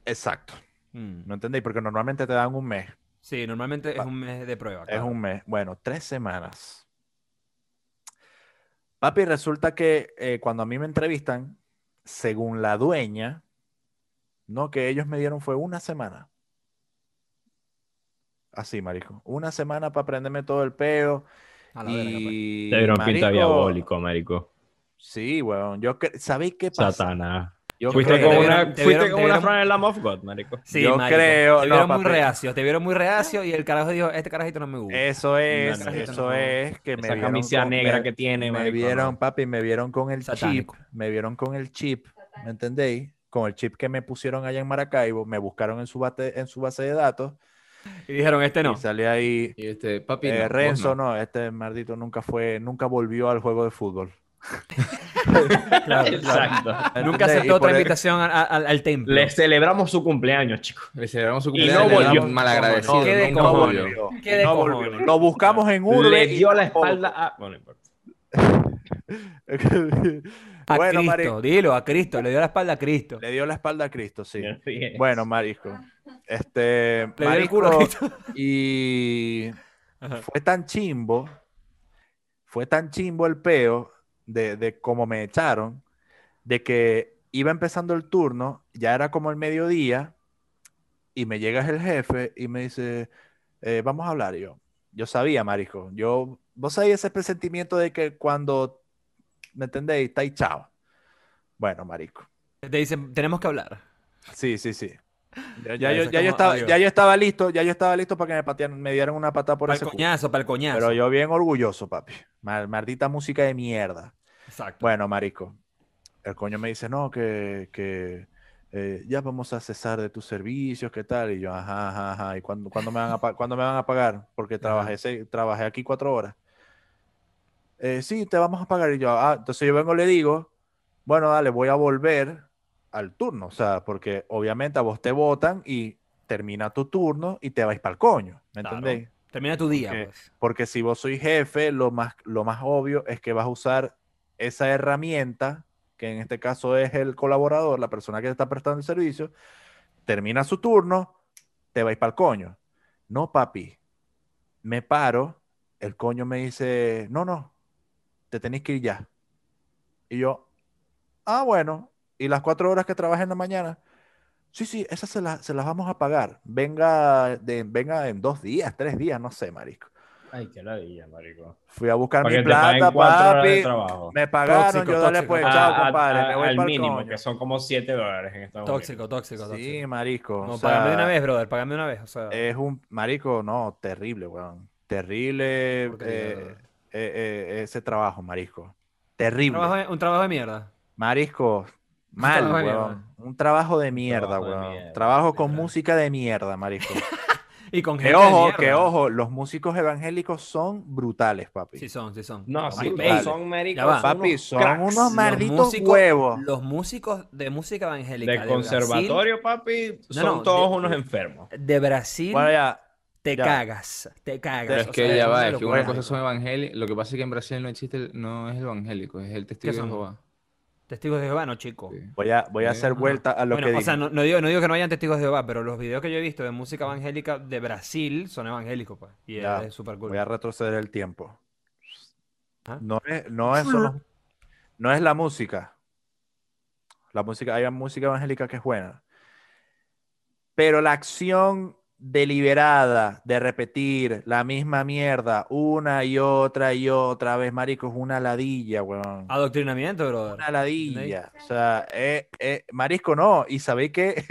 Exacto. Mm. ¿No entendéis? Porque normalmente te dan un mes. Sí, normalmente es un mes de prueba. Es un mes. Bueno, tres semanas. Papi, resulta que eh, cuando a mí me entrevistan, según la dueña, no, que ellos me dieron fue una semana. Así, marico. Una semana para aprenderme todo el peo. A la verga, pues. Y, Te dieron pinta diabólico, marico. Sí, weón. Yo cre- ¿Sabéis qué pasa? Satanás. Yo Fuiste creo- con una, fuiste vieron- con una en Lamb of God, marico. Sí, Yo marico. creo- Te no, vieron muy reacio, te vieron muy reacio y el carajo dijo, este carajito no me gusta. Eso es, No, eso no. es que me Esa vieron camisa con- negra me- que tiene, me marico, vieron, papi, me vieron con el Satánico. chip, me vieron con el chip, ¿me entendéis? Con el chip que me pusieron allá en Maracaibo, me buscaron en su base, en su base de datos Y dijeron, este no. y salí ahí. Y este, papi, eh, no, Renzo, no. no. este maldito nunca fue, nunca volvió al juego de fútbol. Claro, Exacto. Nunca. Y aceptó otra invitación a- a- al, al templo. Le celebramos su cumpleaños, chicos. Le celebramos su Y cumpleaños. no le damos volvió. un malagradecido. No, ¿qué de nunca cojones? volvió. ¿Qué de No volvió. Lo buscamos en Urbe. Le y dio la espalda a... Bueno, no importa. A bueno, Cristo, marico, dilo, a Cristo, le dio la espalda a Cristo. le dio la espalda a Cristo, sí. Bueno, marisco. Este, Le dio el culo a marisco, Cristo. y Ajá. fue tan chimbo, fue tan chimbo el peo de, de cómo me echaron, de que iba empezando el turno, ya era como el mediodía, y me llega el jefe y me dice, eh, vamos a hablar. Y yo, yo sabía, marisco, yo, vos sabés ese presentimiento de que cuando, ¿me entendéis? Está chao. Bueno, marisco. Te dicen, tenemos que hablar. Sí, sí, sí. Ya, yo, ya, yo estaba, ya yo estaba listo, ya yo estaba listo para que me patearan, me dieran una patada por Para ese coñazo, para el coñazo. Pero yo bien orgulloso, papi. Mal- maldita música de mierda. Exacto. Bueno, marico. El coño me dice, no, que, que eh, ya vamos a cesar de tus servicios, ¿qué tal? Y yo, ajá, ajá, ajá. ¿Y cuándo, cuándo me, van a, pa- cuándo me van a pagar? Porque trabajé, trabajé aquí cuatro horas. "Eh, sí, te vamos a pagar. Y yo, ah, entonces yo vengo y le digo, bueno, dale, voy a volver al turno. O sea, porque obviamente a vos te votan y termina tu turno y te vais para el coño. ¿Me Claro. entendéis? Termina tu día, Porque- pues. Porque si vos sois jefe, lo más, lo más obvio es que vas a usar esa herramienta, que en este caso es el colaborador, la persona que te está prestando el servicio, termina su turno, te vais para el coño. No, papi. Me paro, el coño me dice, no, no, te tenéis que ir ya. Y yo, ah, bueno, y las cuatro horas que trabajé en la mañana, sí, sí, esas se, las- se las vamos a pagar. Venga, de, venga en dos días, tres días, no sé, marisco. Ay, qué ladilla, marico. Fui a buscar mi plata, papi. trabajo. Me pagaron, Tóxico, yo dale pues, A- chao, a- compadre, a- me voy al mínimo, coño. que son como 7 dólares en Estados Tóxico, Unidos. tóxico, tóxico. Sí, marico. No, o pagame de una vez, brother, pagame de una vez. O sea, Es un marico, no, terrible, weón. Terrible eh. Eh, eh, ese trabajo, marisco. un, Terrible. trabajo de, un trabajo de mierda. Marisco, mal, trabajo de weón. Un trabajo de mierda, trabajo de weón. mierda, Trabajo con música de mierda, marisco. Y con que gente de ojo, mierda. que ojo, los músicos evangélicos son brutales, papi. Sí son, sí son. No, sí, son maricos. Ya va. Papi, son cracks. unos Los malditos músicos- huevos. Los músicos de música evangélica De de conservatorio, papi, No, son no, todos de- unos enfermos. De Brasil Bueno, ya. Te ya. cagas, te cagas. Pero es o que sea, ya va, es que una cosa son evangélicos. Lo que pasa es que en Brasil no existe, el- no es el evangélico, es el testigo ¿Qué de? Jehová. Testigos de Jehová, no, chico. Sí. Voy a, voy a hacer Ajá. vuelta a lo Bueno, que o sea, no, no digo, no digo que no hayan testigos de Jehová, pero los videos que yo he visto de música evangélica de Brasil son evangélicos, pues. Y Ya, es súper cool. Voy a retroceder el tiempo. ¿Ah? No es, no es solo- no es la música. La música, hay música evangélica que es buena. Pero la acción deliberada de repetir la misma mierda una y otra y otra vez, marico, es una ladilla, weón. Adoctrinamiento, brother. Una ladilla. O sea, eh, eh, marisco no. Y sabéis que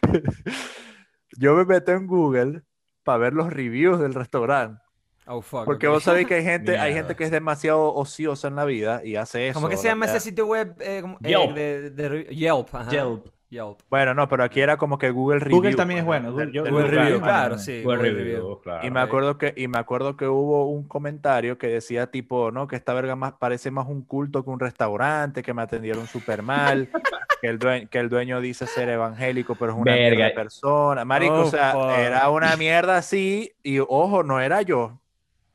yo me meto en Google para ver los reviews del restaurante. Oh, fuck. Porque ok. vos sabéis que hay gente, hay gente que es demasiado ociosa en la vida y hace eso. ¿Cómo que se llama ¿verdad? ese sitio web? Eh, como- eh, Yelp. de, de re- Yelp. ajá. Yelp. Yelp. Bueno, no, pero aquí era como que Google Review. Google también es bueno. Google- yo- Google lugar. Review, Google claro, también. sí. Buen Google review, Review. claro. Y me acuerdo que y me acuerdo que hubo un comentario que decía tipo, no, que esta verga más parece más un culto que un restaurante, que me atendieron súper mal, que el dueño, que el dueño dice ser evangélico, pero es una Verga. persona. Marico, Oh, o sea, era una mierda así y ojo, no era yo.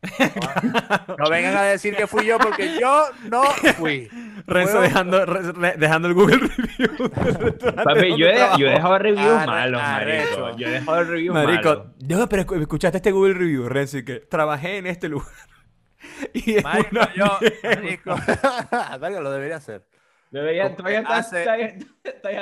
No vengan a decir que fui yo porque yo no fui. Renzo dejando, re- dejando el Google Review. Papi, yo he, yo he dejado reviews Arre- malos, marico. Yo he dejado reviews Marico, malos. no, pero escu- escuchaste este Google Review, Renzo, y que trabajé en este lugar. Y es Marico, una yo, marico, lo debería hacer. Debería, todavía hace-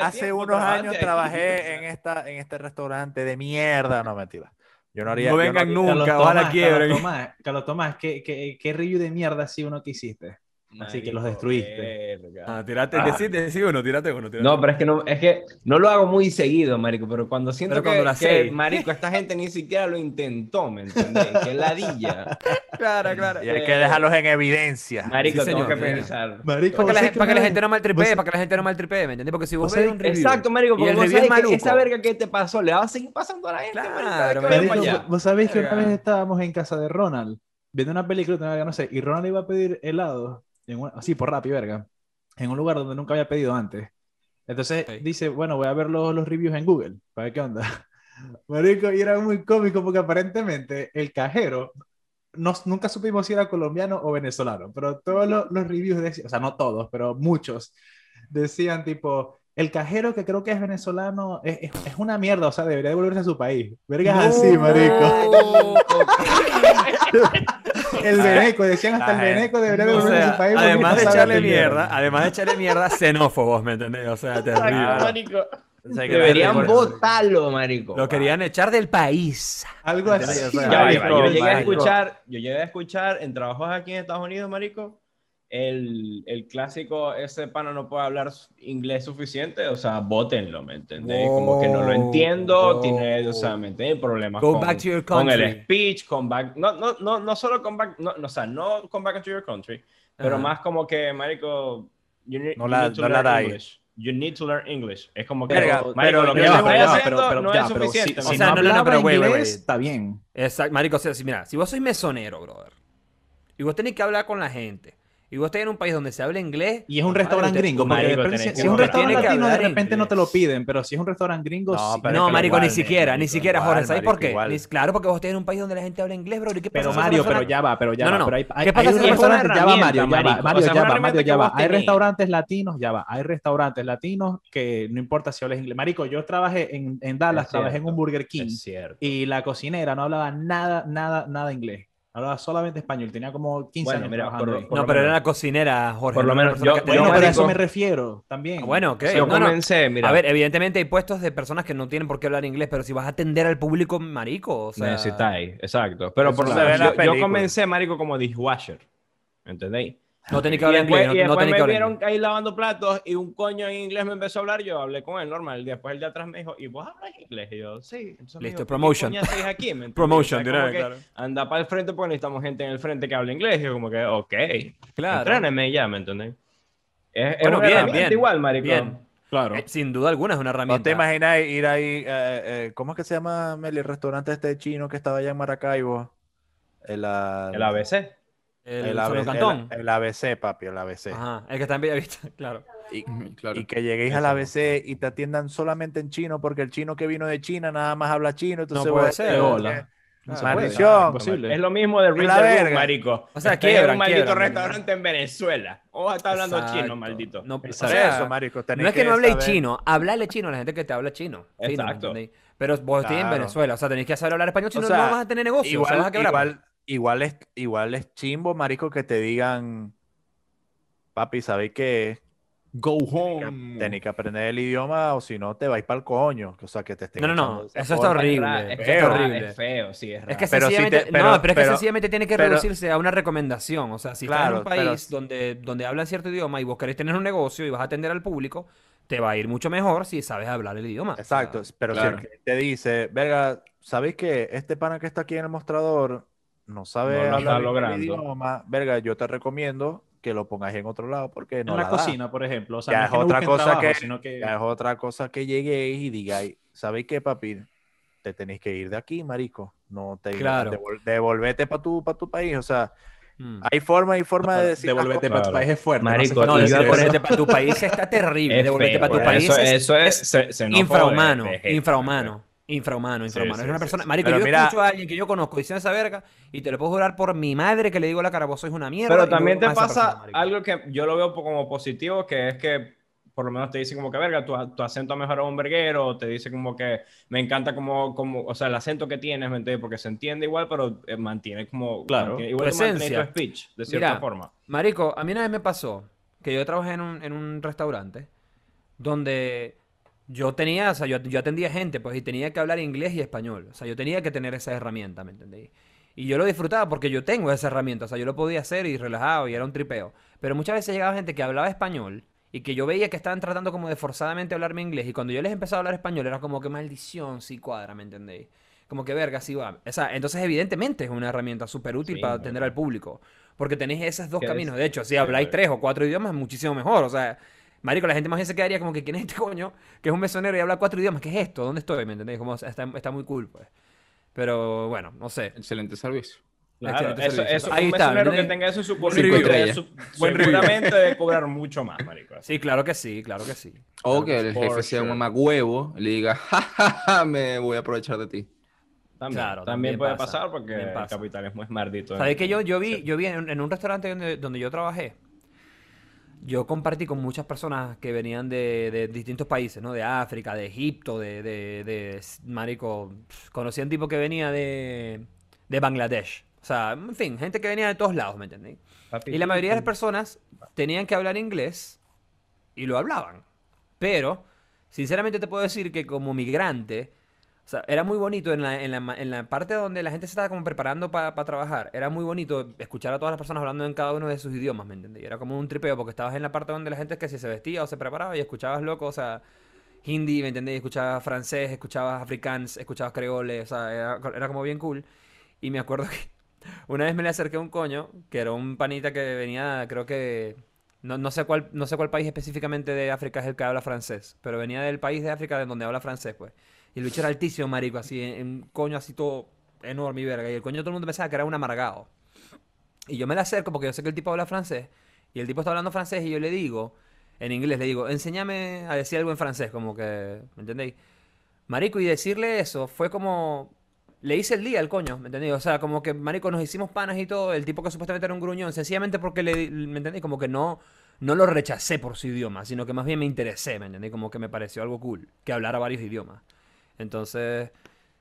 Hace tiempo, unos años trabajé en esta, en este restaurante de mierda. No, mentira. Yo no haría. No vengan haría- nunca, Carlos ojalá Tomás, quiebren. Carlos Tomás, Carlos Tomás, ¿qué, qué, qué review de mierda así uno que hiciste? Así que los Marico, destruiste. verga. Ah, tirate, Ah. decí, decí uno, tírate uno. tírate No, pero es que no, es que no lo hago muy seguido, marico, pero cuando siento Pero que, cuando la que, sé. marico, esta gente ni siquiera lo intentó, ¿me entiendes? Qué ladilla. Claro, claro. Y hay que dejarlos en evidencia. Marico, Sí, tengo señor, que pensar. Marico, Para que, la, ¿vos gente- sabés para que la gente no maltripee, vos- para que la gente no maltripee, ¿me entiendes? Porque si vos vos ves sabés- un review Exacto, marico, porque vos sabés que esa verga que te pasó le va a seguir pasando a la gente, marico, Claro, que Marico, allá. vos- sabéis que una vez estábamos en casa de Ronald viendo una película, no sé, y Ronald iba a pedir helado, en así por Rappi, verga, en un lugar donde nunca había pedido antes. Entonces Ok. dice, bueno, voy a ver los, los reviews en Google, para ver qué onda. Marico, y era muy cómico porque aparentemente el cajero, no, nunca supimos si era colombiano o venezolano, pero todos los, los reviews decían, o sea, no todos, pero muchos, decían tipo, el cajero que creo que es venezolano es, es, es una mierda, o sea, debería devolverse a su país. Vergas así, marico. El veneco, decían hasta el veneco debería O devolverse a su país. además de echarle mierda, además de echarle mierda, xenófobos, ¿me entendés? O sea, terrible. O sea, que Deberían votarlo, marico. Lo querían echar del país. Algo así. Yo llegué a escuchar, yo llegué a escuchar en trabajos aquí en Estados Unidos, marico, el, el clásico, ese pana no puede hablar inglés suficiente, o sea, votenlo, ¿me entendéis? Como que no lo entiendo, Wow. tiene, o sea, ¿me entendéis? Problemas Go con, back to your con el country. speech, con back, no, no, no, no solo con back, no, no, o sea, no con back to your country, pero más como que, marico, you need, No you la- need to no learn dais. English. You need to learn English. Es como que, Verga, marico, pero- lo que ya pero ya pero- pero no ya, es pero si- suficiente. si O ¿me sea, no no, no, no, hablaba pero wait, wait, inglés, wait. está bien. Exacto, marico, o sea, si, mira, si vos sois mesonero, brother, y vos tenés que hablar con la gente, y vos estás en un país donde se habla inglés, Y es un restaurante gringo. marico, de repente tenés si es un restaurante latino, de repente no te lo piden. Pero si es un restaurante gringo, No, sí. marico, igual, ni siquiera, ni siquiera, igual, Jorge. ¿Sabes por qué? Ni- claro, porque vos estás en un país donde la gente habla inglés, bro. ¿Y qué pasa Pero Mario, persona- pero ya va, pero ya No, va. no, no. Pero hay, hay, ¿Qué pasa hay si restaurantes, ya va, Mario, ya va? Mario, ya va, Mario, ya va. Hay restaurantes latinos, ya va. Hay restaurantes latinos que no importa si hablas inglés. Marico, yo trabajé en, Dallas, trabajé en un Burger King y la cocinera no hablaba nada, nada, nada inglés. Hablaba solamente español. Tenía como 15 Bueno, años mira, por- ahí. por No, pero era menos. la cocinera, Jorge. Por lo no era menos yo- Bueno, pero a eso me refiero también. Ah, Bueno, ok. Yo no, no. comencé, mira. A ver, evidentemente hay puestos de personas que no tienen por qué hablar inglés, pero si vas a atender al público, marico, o sea... necesitáis, exacto. Pero por lo menos yo, yo comencé, marico, como dishwasher. ¿Entendéis? No tenés que Y hablar después, inglés, y no, no después tenés que me vieron ahí lavando platos y un coño en inglés me empezó a hablar. Yo hablé con él normal. Después el de atrás me dijo, ¿y vos hablas inglés? Y yo, sí. Entonces Listo, dijo, promotion. ¿qué coño hacéis aquí? Promotion, O sea, que claro. Anda para el frente porque necesitamos gente en el frente que hable inglés. Y yo como que, ok. Claro. Entréneme ya, ¿me entendés? Es, es Bueno, una bien, bien, igual, marico. bien. Claro. Eh, sin duda alguna es una ¿No herramienta. te imaginas ir ahí, eh, eh, ¿cómo es que se llama, Meli, el restaurante este chino que estaba allá en Maracaibo? El, ah, El ABC. El, el, ABC, Cantón. el- el ABC, papi, el ABC. Ajá, el que está en Bellavista, claro. Y, Claro. y que lleguéis al ABC y te atiendan solamente en chino, porque el chino que vino de China nada más habla chino. Entonces, puede vos- ser. Hola. Claro. se puede, Maldición. imposible. Es lo mismo de Room, verga. marico. O sea, Estás en quiebran, un maldito quiebran, restaurante en Venezuela. O estar hablando Exacto. chino, maldito. No, o sea, eso, marico, no es que, no habléis saber- chino, hablarle chino a la gente que te habla chino. Fino, ¿me Exacto. Pero vos estáis en Claro. Venezuela, o sea, tenéis que saber hablar español, si no, sea, no vas a tener negocio, o sea, vas a Igual, quebrar. igual, igual, es, igual es chimbo, marico, que te digan, papi, ¿sabéis qué? Go home. Tenéis que aprender el idioma o si no te vais para el coño. O sea, que te estén No, no, no, eso está horrible. Es, que es horrible. es feo, sí, es raro. Es que Pero te- no, pero es que sencillamente tiene que pero- reducirse a una recomendación. O sea, si estás en un pero- país donde, donde hablan cierto idioma y vos querés tener un negocio y vas a atender al público, te va a ir mucho mejor si sabes hablar el idioma. O Exacto, sea, pero claro. si el cliente te dice, verga, ¿sabéis que este pana que está aquí en el mostrador no sabe No hablar el idioma? Verga, yo te recomiendo que lo pongas en otro lado porque no en la, la da. cocina, por ejemplo. O sea, Ya es que no otra cosa trabajo, que- sino que... Ya es otra cosa que lleguéis y digáis, ¿sabéis qué, papi? Te tenéis que ir de aquí, marico. No te Claro. devol- devolvete para tu, pa tu país. O sea, mm. hay forma y forma de decir. cosas. para tu Claro. país es fuerte. Marico, No, devolverte para tu país está terrible. Es devolverte feo, para tu país eso, es, eso es, es infrahumano, infrahumano, infrahumano. sí, es una sí, persona, sí. marico, Pero yo mira- escucho a alguien que yo conozco diciendo esa verga y te lo puedo jurar por mi madre que le digo a la cara, vos sois una mierda. Pero también te pasa persona, algo que yo lo veo como positivo, que es que por lo menos te dicen como que, verga, tu, tu acento ha mejorado un verguero, te dice como que me encanta como, como, o sea, el acento que tienes, ¿me entiendes? Porque se entiende igual, pero eh, mantiene como, Claro. mantiene- igual Tu tú mantienes esencia. tu speech, de cierta Mira, forma. Marico, a mí una vez me pasó que yo trabajé en un, en un restaurante donde yo tenía, o sea, yo, yo atendía gente, pues, y tenía que hablar inglés y español. O sea, yo tenía que tener esa herramienta, ¿me entendéis? Y yo lo disfrutaba porque yo tengo esa herramienta. O sea, yo lo podía hacer y relajado y era un tripeo. Pero muchas veces llegaba gente que hablaba español y que yo veía que estaban tratando como de forzadamente hablarme inglés. Y cuando yo les empezaba a hablar español era como que maldición, sí cuadra, ¿me entendéis? Como que verga, sí va. O sea, entonces evidentemente es una herramienta súper útil Sí, para atender al público. Porque tenéis esos dos es- caminos. De hecho, si habláis tres o cuatro idiomas, muchísimo mejor. O sea, marico, la gente más bien se quedaría como que ¿quién es este coño? Que es un mesonero y habla cuatro idiomas. ¿Qué es esto? ¿Dónde estoy? ¿Me entendéis? Como, está, está muy cool, pues. Pero bueno, no sé. Excelente servicio. Claro, Excelente eso, servicio. eso Ahí un está, mesonero que ¿verdad? tenga eso en su currículum seguramente debe cobrar mucho más, marico. Sí, claro que sí, claro que sí. O que el For jefe sea un mamagüevo y le diga, jajaja, me voy a aprovechar de ti. También, Claro, también también puede pasa, pasar porque también el pasa. capitalismo es maldito. ¿Sabéis que yo, yo Sí. vi, yo vi en, en un restaurante donde, donde yo trabajé? Yo compartí con muchas personas que venían de, de distintos países, ¿no? De África, de Egipto, de, de, de Marico. Conocí a un tipo que venía de, de Bangladesh. O sea, en fin, gente que venía de todos lados, ¿me entendéis? Papi, Y la mayoría de las personas tenían que hablar inglés y lo hablaban. Pero, sinceramente te puedo decir que como migrante, o sea, era muy bonito en la, en la, en la parte donde la gente se estaba como preparando para trabajar. Era muy bonito escuchar a todas las personas hablando en cada uno de sus idiomas, ¿me entendí? Era como un tripeo porque estabas en la parte donde la gente que si se vestía o se preparaba y escuchabas loco, o sea, hindi, ¿me entendí? Escuchabas francés, escuchabas afrikaans, escuchabas creole, o sea, era, era como bien cool. Y me acuerdo que una vez me le acerqué a un coño, que era un panita que venía, creo que... No, no sé cuál, no sé cuál país específicamente de África es el que habla francés, pero venía del país de África de donde habla francés, pues. Y el bicho era altísimo, marico, así, en, coño así todo enorme y verga. Y el coño todo el mundo pensaba que era un amargado. Y yo me le acerco porque yo sé que el tipo habla francés. Y el tipo está hablando francés y yo le digo, en inglés, le digo, enséñame a decir algo en francés, como que, ¿me entendéis? Marico, y decirle eso fue como... Le hice el día al coño, ¿me entendéis? O sea, como que, marico, nos hicimos panas y todo. El tipo que supuestamente era un gruñón, sencillamente porque le... ¿Me entendéis? Como que no... No lo rechacé por su idioma, sino que más bien me interesé, ¿me entendéis? Como que me pareció algo cool, que hablara varios idiomas. Entonces,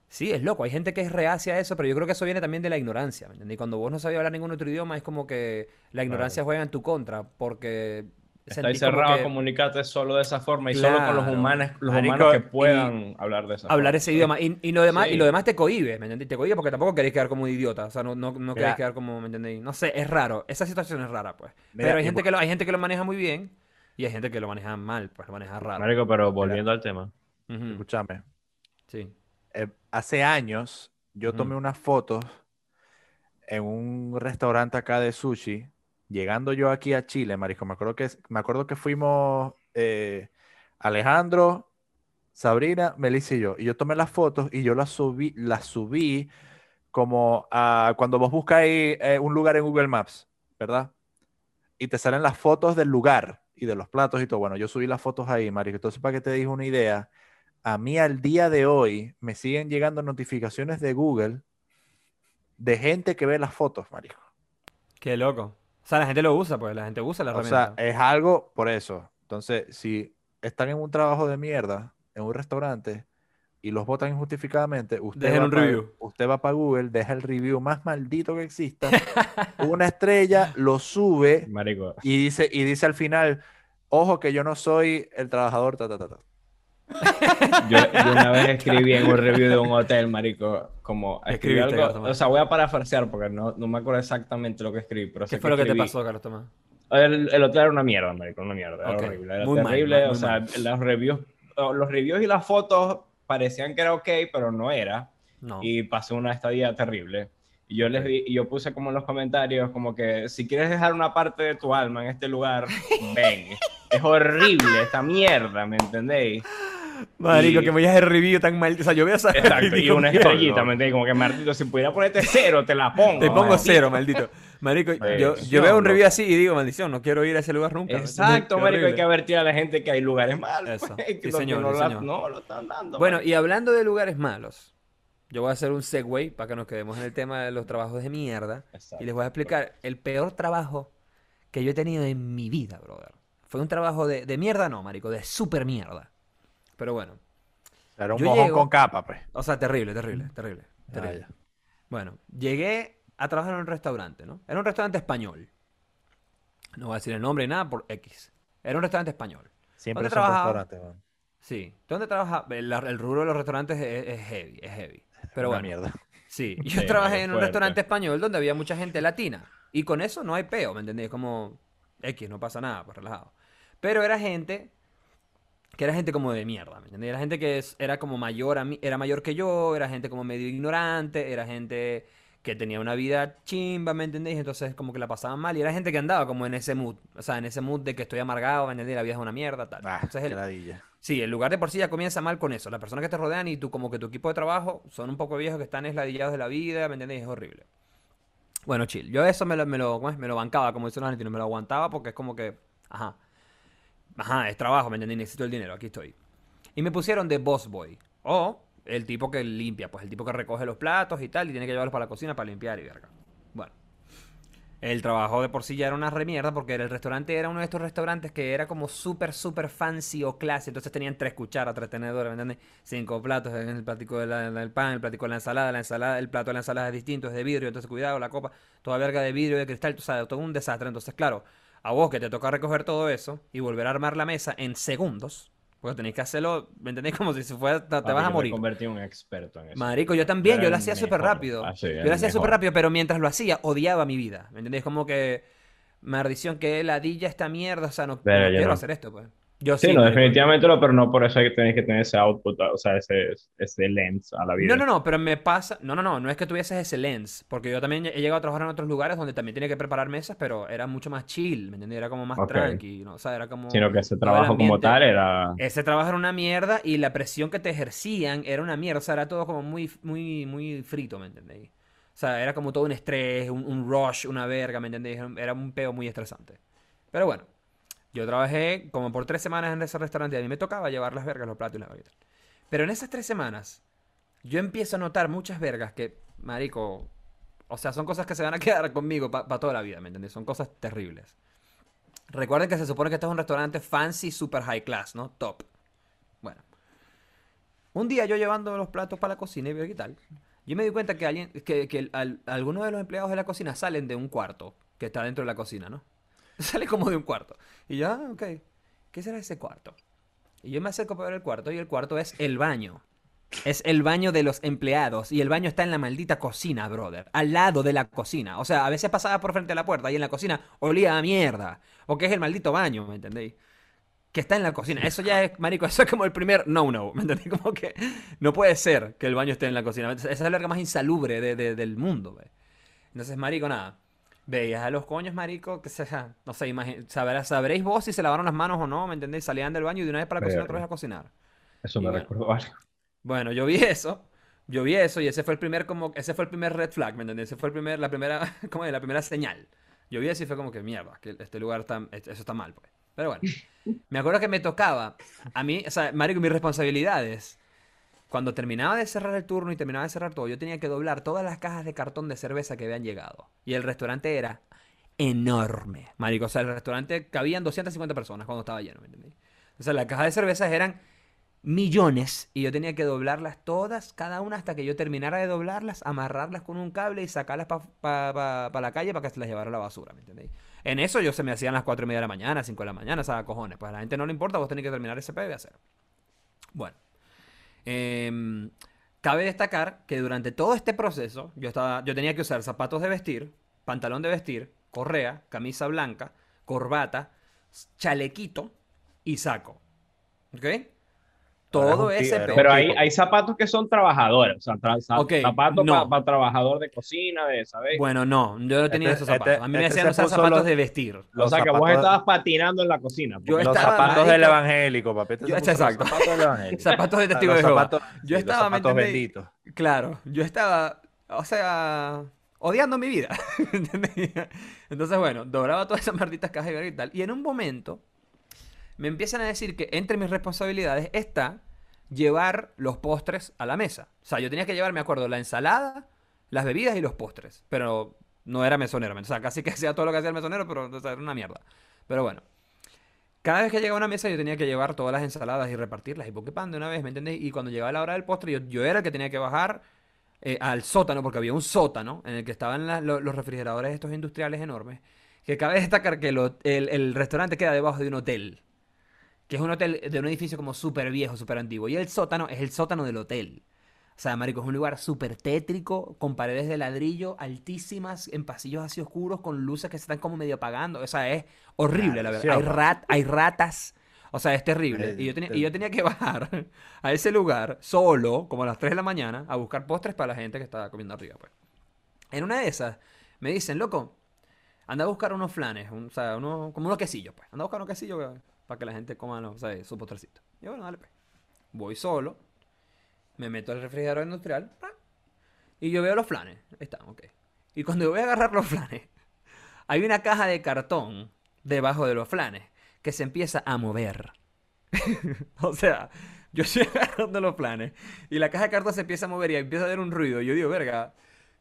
sí, es loco. Hay gente que es reacia a eso, pero yo creo que eso viene también de la ignorancia, ¿me entendéis? Cuando vos no sabías hablar ningún otro idioma, es como que la ignorancia juega en tu contra, porque... Estáis cerrado que comunicarte solo de esa forma y solo con los humanos, los Marico, humanos que y- puedan hablar de esa hablar forma. ese idioma. Y, y lo demás, y lo demás te cohíbe, ¿me entendéis? Te cohíbe porque tampoco queréis quedar como un idiota. O sea, no, no, no queréis quedar como, ¿me entendéis? No sé, es raro. Esa situación es rara, pues. Mira, Pero hay gente, que lo, hay gente que lo maneja muy bien y hay gente que lo maneja mal, pues lo maneja raro. Marico, pero volviendo al tema. Escúchame. Sí. eh, hace años yo tomé unas fotos en un restaurante acá de sushi. Llegando yo aquí a Chile, marisco, me acuerdo que, me acuerdo que fuimos eh, Alejandro, Sabrina, Melissa y yo. Y yo tomé las fotos y yo las subí, las subí como a cuando vos buscáis eh, un lugar en Google Maps, ¿verdad? Y te salen las fotos del lugar y de los platos y todo. Bueno, yo subí las fotos ahí, marico. Entonces, para que te digas una idea, a mí al día de hoy me siguen llegando notificaciones de Google de gente que ve las fotos, marico. Qué loco. O sea, la gente lo usa, pues. La gente usa la O sea, herramienta. es algo por eso. Entonces, si están en un trabajo de mierda, en un restaurante, y los votan injustificadamente, usted Dejen va un pa- review. Usted va para Google, deja el review más maldito que exista, una estrella, lo sube Marico, y dice, y dice al final, ojo que yo no soy el trabajador, ta, ta, ta, ta". yo, yo una vez escribí en un review de un hotel, marico, como escribí algo, Carlos o sea, voy a parafrasear porque no, no me acuerdo exactamente lo que escribí, pero ¿Qué fue lo que te pasó, Carlos Tomás? El, el hotel era una mierda, marico, una mierda, era Ok, horrible, era muy terrible, mal, o sea, mal. los reviews, los reviews y las fotos parecían que era ok, pero no era, No. y pasé una estadía terrible. Y yo les di, y yo puse como en los comentarios, como que si quieres dejar una parte de tu alma en este lugar, ven. es horrible esta mierda, ¿me entendéis? Marico, y- que me vayas el review tan mal. O sea, yo veo esa Exacto, y una estrellita, ¿me entiendes? Como que maldito, si pudiera ponerte cero, te la pongo. Te pongo maldito. cero, maldito. Marico, yo, yo veo un review así y digo, maldición, no quiero ir a ese lugar nunca. Exacto, marico, hay que advertir a la gente que hay lugares malos. Eso. pues, Sí, que señor, no, sí, la- señor. no lo están dando. Bueno, y hablando de lugares malos, yo voy a hacer un segue para que nos quedemos en el tema de los trabajos de mierda. Exacto. Y les voy a explicar el peor trabajo que yo he tenido en mi vida, brother. Fue un trabajo de, de mierda, no, marico, de super mierda. Pero bueno, Era un Yo mojón llego- con capa, pues. o sea, terrible, terrible, terrible. Ah, terrible. Bueno, llegué a trabajar en un restaurante, ¿no? Era un restaurante español. No voy a decir el nombre ni nada por X. Era un restaurante español. Siempre ¿Dónde son trabajaba? restaurantes, man. Sí. ¿Dónde trabaja? El, el rubro de los restaurantes es, es heavy, es heavy. Pero Una bueno. mierda. Sí, yo Sí, trabajé en un fuerte. restaurante español donde había mucha gente latina. Y con eso no hay peo, ¿me entendés? Como X, no pasa nada, pues relajado. Pero era gente que era gente como de mierda, ¿me entendés? Era gente que es- era como mayor a mí, era mayor que yo, era gente como medio ignorante, era gente que tenía una vida chimba, ¿me entendéis? Entonces como que la pasaban mal y era gente que andaba como en ese mood, o sea, en ese mood de que estoy amargado, ¿me entendés? La vida es una mierda, tal. Ah, Entonces el-. Sí, el lugar de por sí ya comienza mal con eso. Las personas que te rodean y tú como que tu equipo de trabajo son un poco viejos que están esladillados de la vida, ¿me entiendes? Es horrible. Bueno, chill. Yo eso me lo, me lo, me lo bancaba, como dicen los argentinos, me lo aguantaba porque es como que, ajá, ajá, es trabajo, ¿me entiendes? Necesito el dinero, aquí estoy. Y me pusieron de boss boy. O el tipo que limpia, pues el tipo que recoge los platos y tal y tiene que llevarlos para la cocina para limpiar y verga. Bueno. El trabajo de por sí ya era una remierda porque el restaurante era uno de estos restaurantes que era como súper, súper fancy o clase. Entonces tenían tres cucharas, tres tenedores, ¿me entiendes? Cinco platos, el platico de la- del pan, el platico de la ensalada, la ensalada, el plato de la ensalada es distinto, es de vidrio, entonces cuidado, la copa, toda verga de vidrio, de cristal, tú sabes, todo un desastre. Entonces, claro, a vos que te toca recoger todo eso y volver a armar la mesa en segundos, porque tenéis que hacerlo, ¿me entendés? Como si se fuera, te, Papi, vas a yo me morir. convertí en un experto en eso. Marico, yo también, yo lo hacía súper rápido. Ah, sí, yo lo hacía súper rápido, pero mientras lo hacía, odiaba mi vida. ¿Me entendés? Como que, maldición, que ladilla esta mierda, o sea, no, quiero no. hacer esto, pues. Yo Sí, sí, no, definitivamente no, pero no por eso hay que tener que tener ese output, o sea, ese, ese lens a la vida. No, no, no, pero me pasa. No, no, no, no es que tuvieses ese lens. Porque yo también he llegado a trabajar en otros lugares donde también tenía que preparar mesas, pero era mucho más chill, ¿me entiendes? Era como más Ok. tranqui, ¿no? O sea, era como. Sino que ese trabajo como tal era... Ese trabajo era una mierda y la presión que te ejercían era una mierda. O sea, era todo como muy, muy, muy frito, ¿me entendéis? O sea, era como todo un estrés, un, un rush, una verga, ¿me entendéis? Era un peo muy estresante. Pero bueno, yo trabajé como por tres semanas en ese restaurante y a mí me tocaba llevar las vergas, los platos y las vergas. Pero en esas tres semanas, yo empiezo a notar muchas vergas que, marico, o sea, son cosas que se van a quedar conmigo para toda la vida, ¿me entendés? Son cosas terribles. Recuerden que se supone que este es un restaurante fancy, super high class, ¿no? Top. Bueno. Un día yo llevando los platos para la cocina y veo qué tal. Yo me di cuenta que, alguien, que, que algunos de los empleados de la cocina salen de un cuarto que está dentro de la cocina, ¿no? Sale como de un cuarto. Y yo, ah, ok. ¿Qué será ese cuarto? Y yo me acerco para ver el cuarto y el cuarto es el baño. Es el baño de los empleados y el baño está en la maldita cocina, brother. Al lado de la cocina. O sea, a veces pasaba por frente a la puerta y en la cocina olía a mierda. Porque es el maldito baño, ¿me entendéis? Que está en la cocina. Eso ya es, marico, eso es como el primer no-no, ¿me entendéis? Como que no puede ser que el baño esté en la cocina. Esa es la verga más insalubre de- de- del mundo, ¿ve? Entonces, marico, nada. Veías a los coños, marico, que se, no sé, imagi- sabrá- sabréis vos si se lavaron las manos o no, ¿me entendéis? Salían del baño y de una vez para la cocina otra vez a cocinar. Eso Y me bueno. recordó algo. Bueno, yo vi eso. Yo vi eso y ese fue el primer como ese fue el primer red flag, ¿me entiendes? Ese fue el primer la primera como la primera señal. Yo vi eso y fue como que mierda, que este lugar está eso está mal, pues. Pero bueno, me acuerdo que me tocaba a mí, o sea, marico, mis responsabilidades cuando terminaba de cerrar el turno y terminaba de cerrar todo, yo tenía que doblar todas las cajas de cartón de cerveza que habían llegado. Y el restaurante era enorme, marico. O sea, el restaurante cabían 250 personas cuando estaba lleno, ¿me entendéis? O sea, las cajas de cervezas eran millones y yo tenía que doblarlas todas, cada una hasta que yo terminara de doblarlas, amarrarlas con un cable y sacarlas para la calle para que se las llevara a la basura, ¿me entendéis? En eso yo se me hacían las 4 y media de la mañana, 5 de la mañana, o sea, cojones, pues a la gente no le importa, vos tenés que terminar ese pedo y hacer. Bueno, em, cabe destacar que durante todo este proceso yo, estaba, yo tenía que usar zapatos de vestir, pantalón de vestir, correa, camisa blanca, corbata, chalequito y saco. ¿Ok? Todo un ese. Pero hay, hay zapatos que son trabajadores, o sea, tra- zapatos no. para trabajador de cocina, de, ¿sabes? Bueno, no, yo no tenía Este- esos zapatos. este- A mí me este decían se usar zapatos los- de vestir. o los sea, que vos estabas patinando en la cocina. Yo porque- Los estaba, zapatos del evangélico, papi. Este Yo- los exacto. zapatos del evangélico. Zapatos de testigo Los de Jehová. Yo sí, los estaba, ¿me zapatos benditos. Claro, yo estaba, o sea, odiando mi vida. Entonces, bueno, doblaba todas esas malditas cajas y tal. Y en un momento me empiezan a decir que entre mis responsabilidades está llevar los postres a la mesa. O sea, yo tenía que llevar, me acuerdo, la ensalada, las bebidas y los postres. Pero no era mesonero. O sea, casi que hacía todo lo que hacía el mesonero, pero era una mierda. Pero bueno. Cada vez que llegaba a una mesa yo tenía que llevar todas las ensaladas y repartirlas y pan de una vez, ¿me entendés? Y cuando llegaba la hora del postre yo, era el que tenía que bajar eh, al sótano, porque había un sótano en el que estaban los refrigeradores estos industriales enormes, que cabe destacar que el restaurante queda debajo de un hotel, que es un hotel de un edificio como súper viejo, súper antiguo, y el sótano es el sótano del hotel. O sea, marico, es un lugar súper tétrico, con paredes de ladrillo altísimas, en pasillos así oscuros, con luces que se están como medio apagando. O sea, es horrible, la verdad. Hay, Maldición. rat, hay ratas. O sea, es terrible. Y yo, tenía, y yo tenía que bajar a ese lugar solo, como a las 3 de la mañana, a buscar postres para la gente que estaba comiendo arriba, pues. En una de esas, me dicen, loco, anda a buscar unos flanes, un- o sea, unos, como unos quesillos, pues. Anda a buscar unos quesillos que- para que la gente coma los, sea, su postrecito. Y yo, bueno, dale, pues. Voy solo, me meto al refrigerador industrial, y yo veo los flanes. Ahí están, ok. Y cuando voy a agarrar los flanes, hay una caja de cartón debajo de los flanes que se empieza a mover. o sea, yo estoy agarrando los flanes y la caja de cartón se empieza a mover y empieza a haber un ruido. Y yo digo, verga,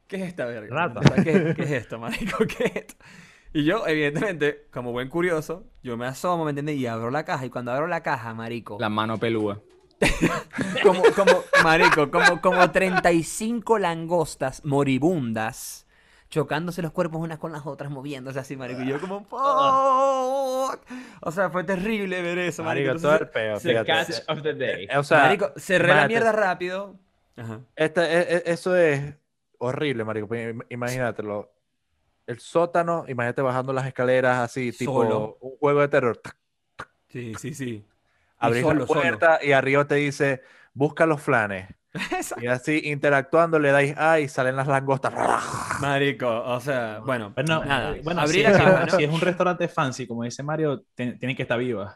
¿qué es esta verga? Rata. O sea, ¿qué, qué es esto, marico? ¿Qué es esto? Y yo, evidentemente, como buen curioso, yo me asomo, ¿me entiendes? Y abro la caja. Y cuando abro la caja, marico, La mano pelúa. como, como, marico, como, como 35 langostas moribundas chocándose los cuerpos unas con las otras, moviéndose así, marico. Y yo como, fuck. O sea, fue terrible ver eso, marico. Marico, todo el Entonces, peo, se- The fíjate. catch of the day. Eh, O sea, marico, cerré la mierda rápido. Ajá. esta- e- e- eso es horrible, marico. pues, im- Imagínatelo. El sótano, imagínate bajando las escaleras así, tipo Solo. un juego de terror. Sí, sí, sí. Abrís solo, la solo. puerta y arriba te dice, busca los flanes. Exacto. Y así interactuando le dais A y salen las langostas. Marico, o sea, bueno, Bueno, nada. bueno abrí si, ¿no? es un restaurante fancy, como dice Mario, ten- tienen que estar vivas.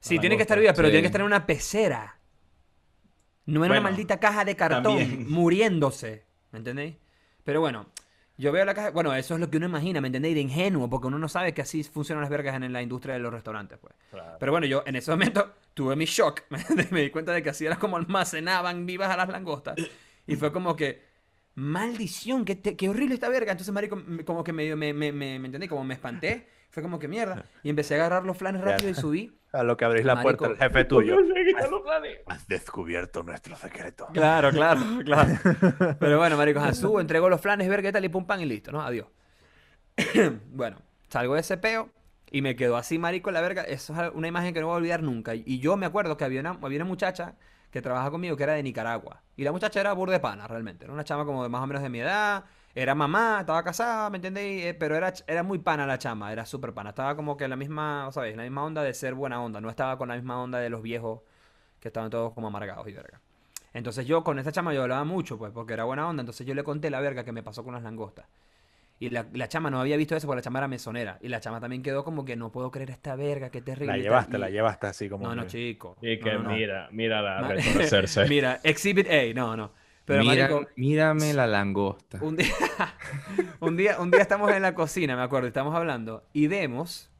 Sí, tiene que estar viva, pero sí. tiene que estar en una pecera. No en una Bueno, maldita caja de cartón, también. muriéndose. ¿Me entendéis? Pero bueno, yo veo la caja. Bueno, eso es lo que uno imagina, ¿me entendéis? De ingenuo, porque uno no sabe que así funcionan las vergas en la industria de los restaurantes, pues. Pero bueno, yo en ese momento tuve mi shock. ¿me di cuenta de que así era como almacenaban vivas a las langostas. Y fue como que. Maldición, qué, te- qué horrible esta verga. Entonces, marico, como que medio me, me, me, ¿me entendí? Como me espanté. Fue como que mierda. Y empecé a agarrar los flanes rápido y subí. A lo que abrís la Marico. puerta, el jefe tuyo. planes. Has descubierto nuestro secreto. Claro, claro, claro. Pero bueno, marico, subo, entrego los flanes, ver qué tal y pum, pan y listo, ¿no? Adiós. bueno, salgo de ese peo y me quedo así, marico, la verga. Eso es una imagen que no voy a olvidar nunca. Y yo me acuerdo que había una, había una muchacha que trabaja conmigo que era de Nicaragua. Y la muchacha era burde pana, realmente. Era una chama como de más o menos de mi edad. Era mamá, estaba casada, ¿me entendéis? Eh, Pero era, era muy pana la chama, era súper pana. Estaba como que en la misma, ¿sabes? La misma onda de ser buena onda. No estaba con la misma onda de los viejos que estaban todos como amargados y verga. Entonces yo con esta chama yo hablaba mucho, pues, porque era buena onda. Entonces yo le conté la verga que me pasó con las langostas. Y la, la chama no había visto eso porque la chama era mesonera. Y la chama también quedó como que no puedo creer esta verga, qué terrible. La llevaste, Y- la llevaste así como. No, no, chico. Y que No, no, no. mira, mira la Ma- reconocerse. Mira, Exhibit A, no, no. Pero Mira- marico, mírame la langosta. un día, un día, un día estamos en la cocina, me acuerdo, y estamos hablando, y vemos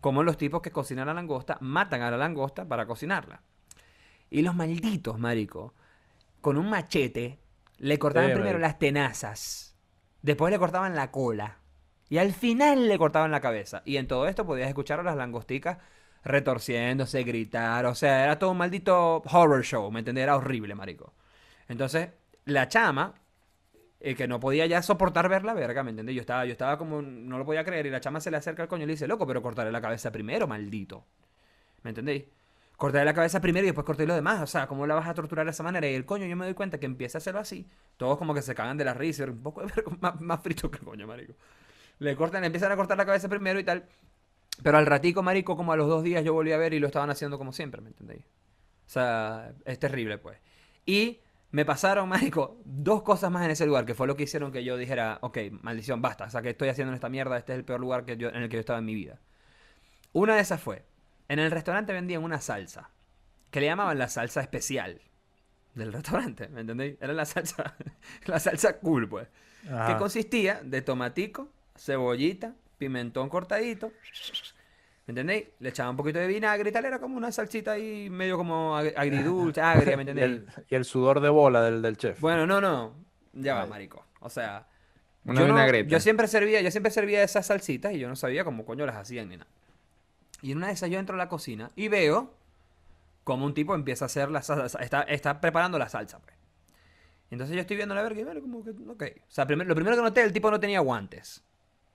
cómo los tipos que cocinan la langosta matan a la langosta para cocinarla. Y los malditos, marico, con un machete, le cortaban Sí, primero marico. las tenazas, después le cortaban la cola, y al final le cortaban la cabeza. Y en todo esto podías escuchar a las langosticas retorciéndose, gritar, o sea, era todo un maldito horror show, ¿me entendés? Era horrible, marico. Entonces, la chama, eh, que no podía ya soportar ver la verga, ¿me entiendes? Yo estaba, yo estaba como, no lo podía creer, y la chama se le acerca al coño y le dice, loco, pero cortaré la cabeza primero, maldito. ¿Me entendéis? Cortaré la cabeza primero y después corté lo demás. O sea, ¿cómo la vas a torturar de esa manera? Y el coño, yo me doy cuenta que empieza a hacerlo así. Todos como que se cagan de la risa. Un poco de verga, más, más frito que el coño, marico. Le cortan, le empiezan a cortar la cabeza primero y tal. Pero al ratico, marico, como a los dos días yo volví a ver y lo estaban haciendo como siempre, ¿me entendéis? O sea, es terrible, pues. Y me pasaron, marico, dos cosas más en ese lugar, que fue lo que hicieron que yo dijera, ok, maldición, basta. O sea, que estoy haciendo en esta mierda, este es el peor lugar que yo, en el que yo estaba en mi vida. Una de esas fue, en el restaurante vendían una salsa, que le llamaban la salsa especial del restaurante, ¿me entendéis? Era la salsa, la salsa cool, pues. Que consistía de tomatico, cebollita, pimentón cortadito. ¿Me entendéis? Le echaba un poquito de vinagre y tal. Era como una salsita ahí medio como ag- agridulce, agria, ¿me Y entendéis? el, y el sudor de bola del, del chef. Bueno, no, no. Ya va, marico. O sea, Una yo, no- yo siempre servía, yo siempre servía esas salsitas y yo no sabía cómo coño las hacían ni nada. Y en una de esas yo entro a la cocina y veo como un tipo empieza a hacer la salsa, está, está preparando la salsa, pues. Y entonces yo estoy viendo la verga y bueno, como que, ok. O sea, primer- lo primero que noté, el tipo no tenía guantes.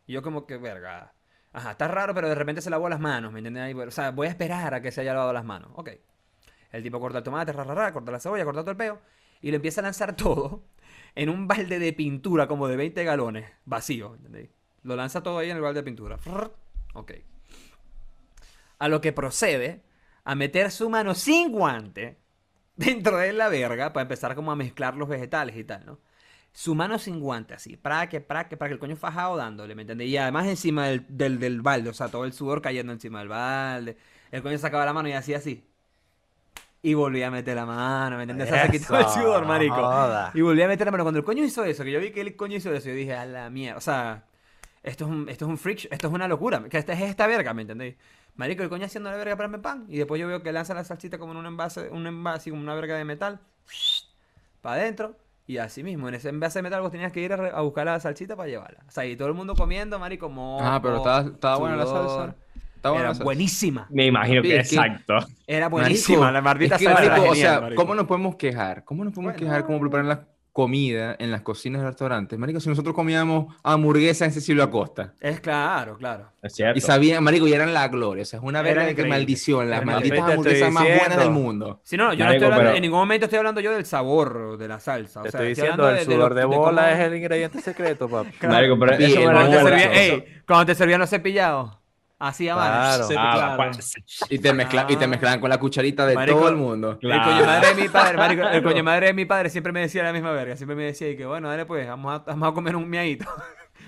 Y yo como que, verga. Ajá, está raro, pero de repente se lavó las manos, ¿me entiendes? O sea, voy a esperar a que se haya lavado las manos. Ok. El tipo corta el tomate, ra, ra, ra, corta la cebolla, corta todo el peo. y lo empieza a lanzar todo en un balde de pintura como de 20 galones, vacío, ¿entendéis? Lo lanza todo ahí en el balde de pintura. Ok. A lo que procede a meter su mano sin guante dentro de la verga para empezar como a mezclar los vegetales y tal, ¿no? Su mano sin guante, así, para que, para que, para que el coño fajado dándole, ¿me entiendes? Y además encima del, del, del balde, o sea, todo el sudor cayendo encima del balde. El coño sacaba la mano y hacía así. Y volvía a meter la mano, ¿me entiendes? Se quitó el sudor, marico. joda. Y volví a meter la mano. Cuando el coño hizo eso, que yo vi que el coño hizo eso, yo dije, a la mierda. O sea, esto es un, esto es un freak, esto es una locura. Que esta es esta verga, ¿me entendéis? Marico, el coño haciendo la verga para mi pan. Y después yo veo que lanza la salsita como en un envase, un envase, como una verga de metal. Para adentro. Y así mismo, en ese envase de metal vos tenías que ir a, re- a buscar la salsita para llevarla. O sea, y todo el mundo comiendo, marico, moco, Ah, pero estaba, estaba buena la salsa. Estaba buena Era la salsa. buenísima. Me imagino Sí, que es que- exacto. Era Marico, buenísima. la maldita es que, salsa era marico, o sea, marico. ¿cómo nos podemos quejar? ¿Cómo nos podemos quejar cómo preparan la comida en las cocinas de restaurantes? Marico, si nosotros comíamos hamburguesa en Cecilio Acosta. Es claro, claro. Es cierto. Y sabían, marico, y eran la gloria. O sea, es una verga de que maldición. Las malditas hamburguesas más buenas del mundo. Sí, no, yo no estoy hablando, pero- en ningún momento estoy hablando yo del sabor de la salsa. O Te sea, estoy estoy diciendo, el de- sudor de de bola cómo- es el ingrediente secreto, papi. Marico, pero eso me Cuando te, servían, eso- ey, cuando te servían los cepillados, así a. Claro. Sí, Ah, claro. Y te, mezcla- y te Ah. mezclaban con la cucharita de Marico, todo el mundo. El coño madre de mi padre, marico, el coño madre de mi padre siempre me decía la misma verga. Siempre me decía y que bueno, dale pues, vamos a, vamos a comer un miadito.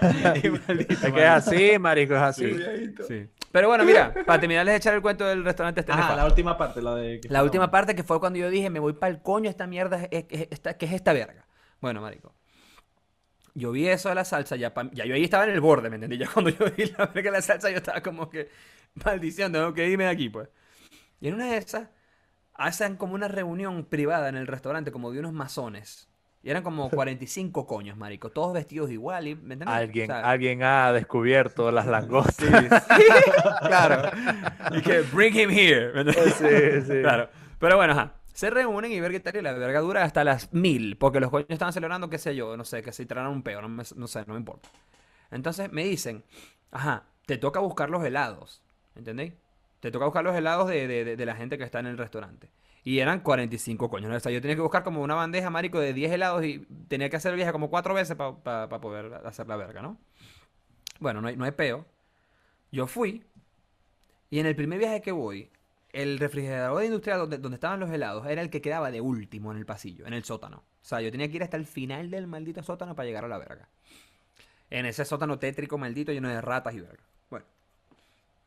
Es que es así, marico, es así. Sí. Pero bueno, mira, para terminarles de echar el cuento del restaurante este nefasto. la última parte, la de... que La fue- última parte que fue cuando yo dije, me voy para el coño, esta mierda, es, es- esta- ¿qué es esta verga? Bueno, marico. Yo vi eso de la salsa, ya, pa- ya yo ahí estaba en el borde, ¿me entendí? Ya cuando yo vi la verga de la salsa, yo estaba como que, maldición, tengo que irme de aquí, pues. Y en una de esas, hacen como una reunión privada en el restaurante, como de unos masones. Y eran como 45 coños, marico, todos vestidos igual, y, ¿me? Alguien, O sea, alguien ha descubierto las langostas. claro. Y que, bring him here. ¿me? Sí, sí. Claro. Pero bueno, ajá. Se reúnen y ver qué tal y la verga dura hasta las mil. Porque los coños estaban celebrando, qué sé yo, no sé, que se tiraron un peo, no, sé, no me importa. Entonces me dicen, ajá, te toca buscar los helados. ¿Entendéis? Te toca buscar los helados de, de- de- la gente que está en el restaurante. Y eran 45 coños. ¿no? O sea, yo tenía que buscar como una bandeja, marico, de 10 helados y tenía que hacer viaje como cuatro veces para poder hacer la verga, ¿no? Bueno, no hay, no hay peo. Yo fui y en el primer viaje que voy, el refrigerador industrial donde, donde estaban los helados era el que quedaba de último en el pasillo, en el sótano. O sea, yo tenía que ir hasta el final del maldito sótano para llegar a la verga. En ese sótano tétrico maldito lleno de ratas y verga. Bueno,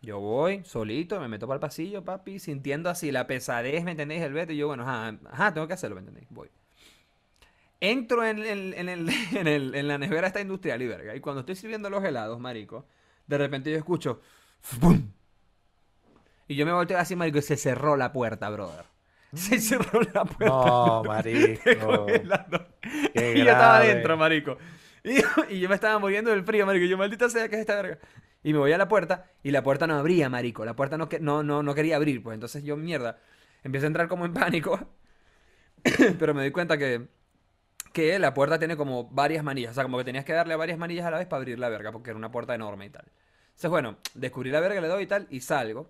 yo voy solito, me meto para el pasillo, papi, sintiendo así la pesadez, ¿me entendéis? El vete. Y yo, bueno, ajá, ajá, tengo que hacerlo, ¿me entendéis? Voy. Entro en, el- en, el- en, el- en la nevera esta industrial y verga. Y cuando estoy sirviendo los helados, marico, de repente yo escucho ¡fum! Y yo me volteo así, marico, y se cerró la puerta, brother. Se cerró la puerta. No, marico. Qué y yo estaba adentro, marico. Y, y yo me estaba muriendo del frío, marico. Y yo, maldita sea, ¿qué es esta verga? Y me voy a la puerta y la puerta no abría, marico. La puerta no, que- no, no, no quería abrir, pues. Entonces yo, mierda, empiezo a entrar como en pánico. Pero me doy cuenta que, que la puerta tiene como varias manillas. O sea, como que tenías que darle a varias manillas a la vez para abrir la verga, porque era una puerta enorme y tal. Entonces, bueno, descubrí la verga, le doy y tal, y salgo.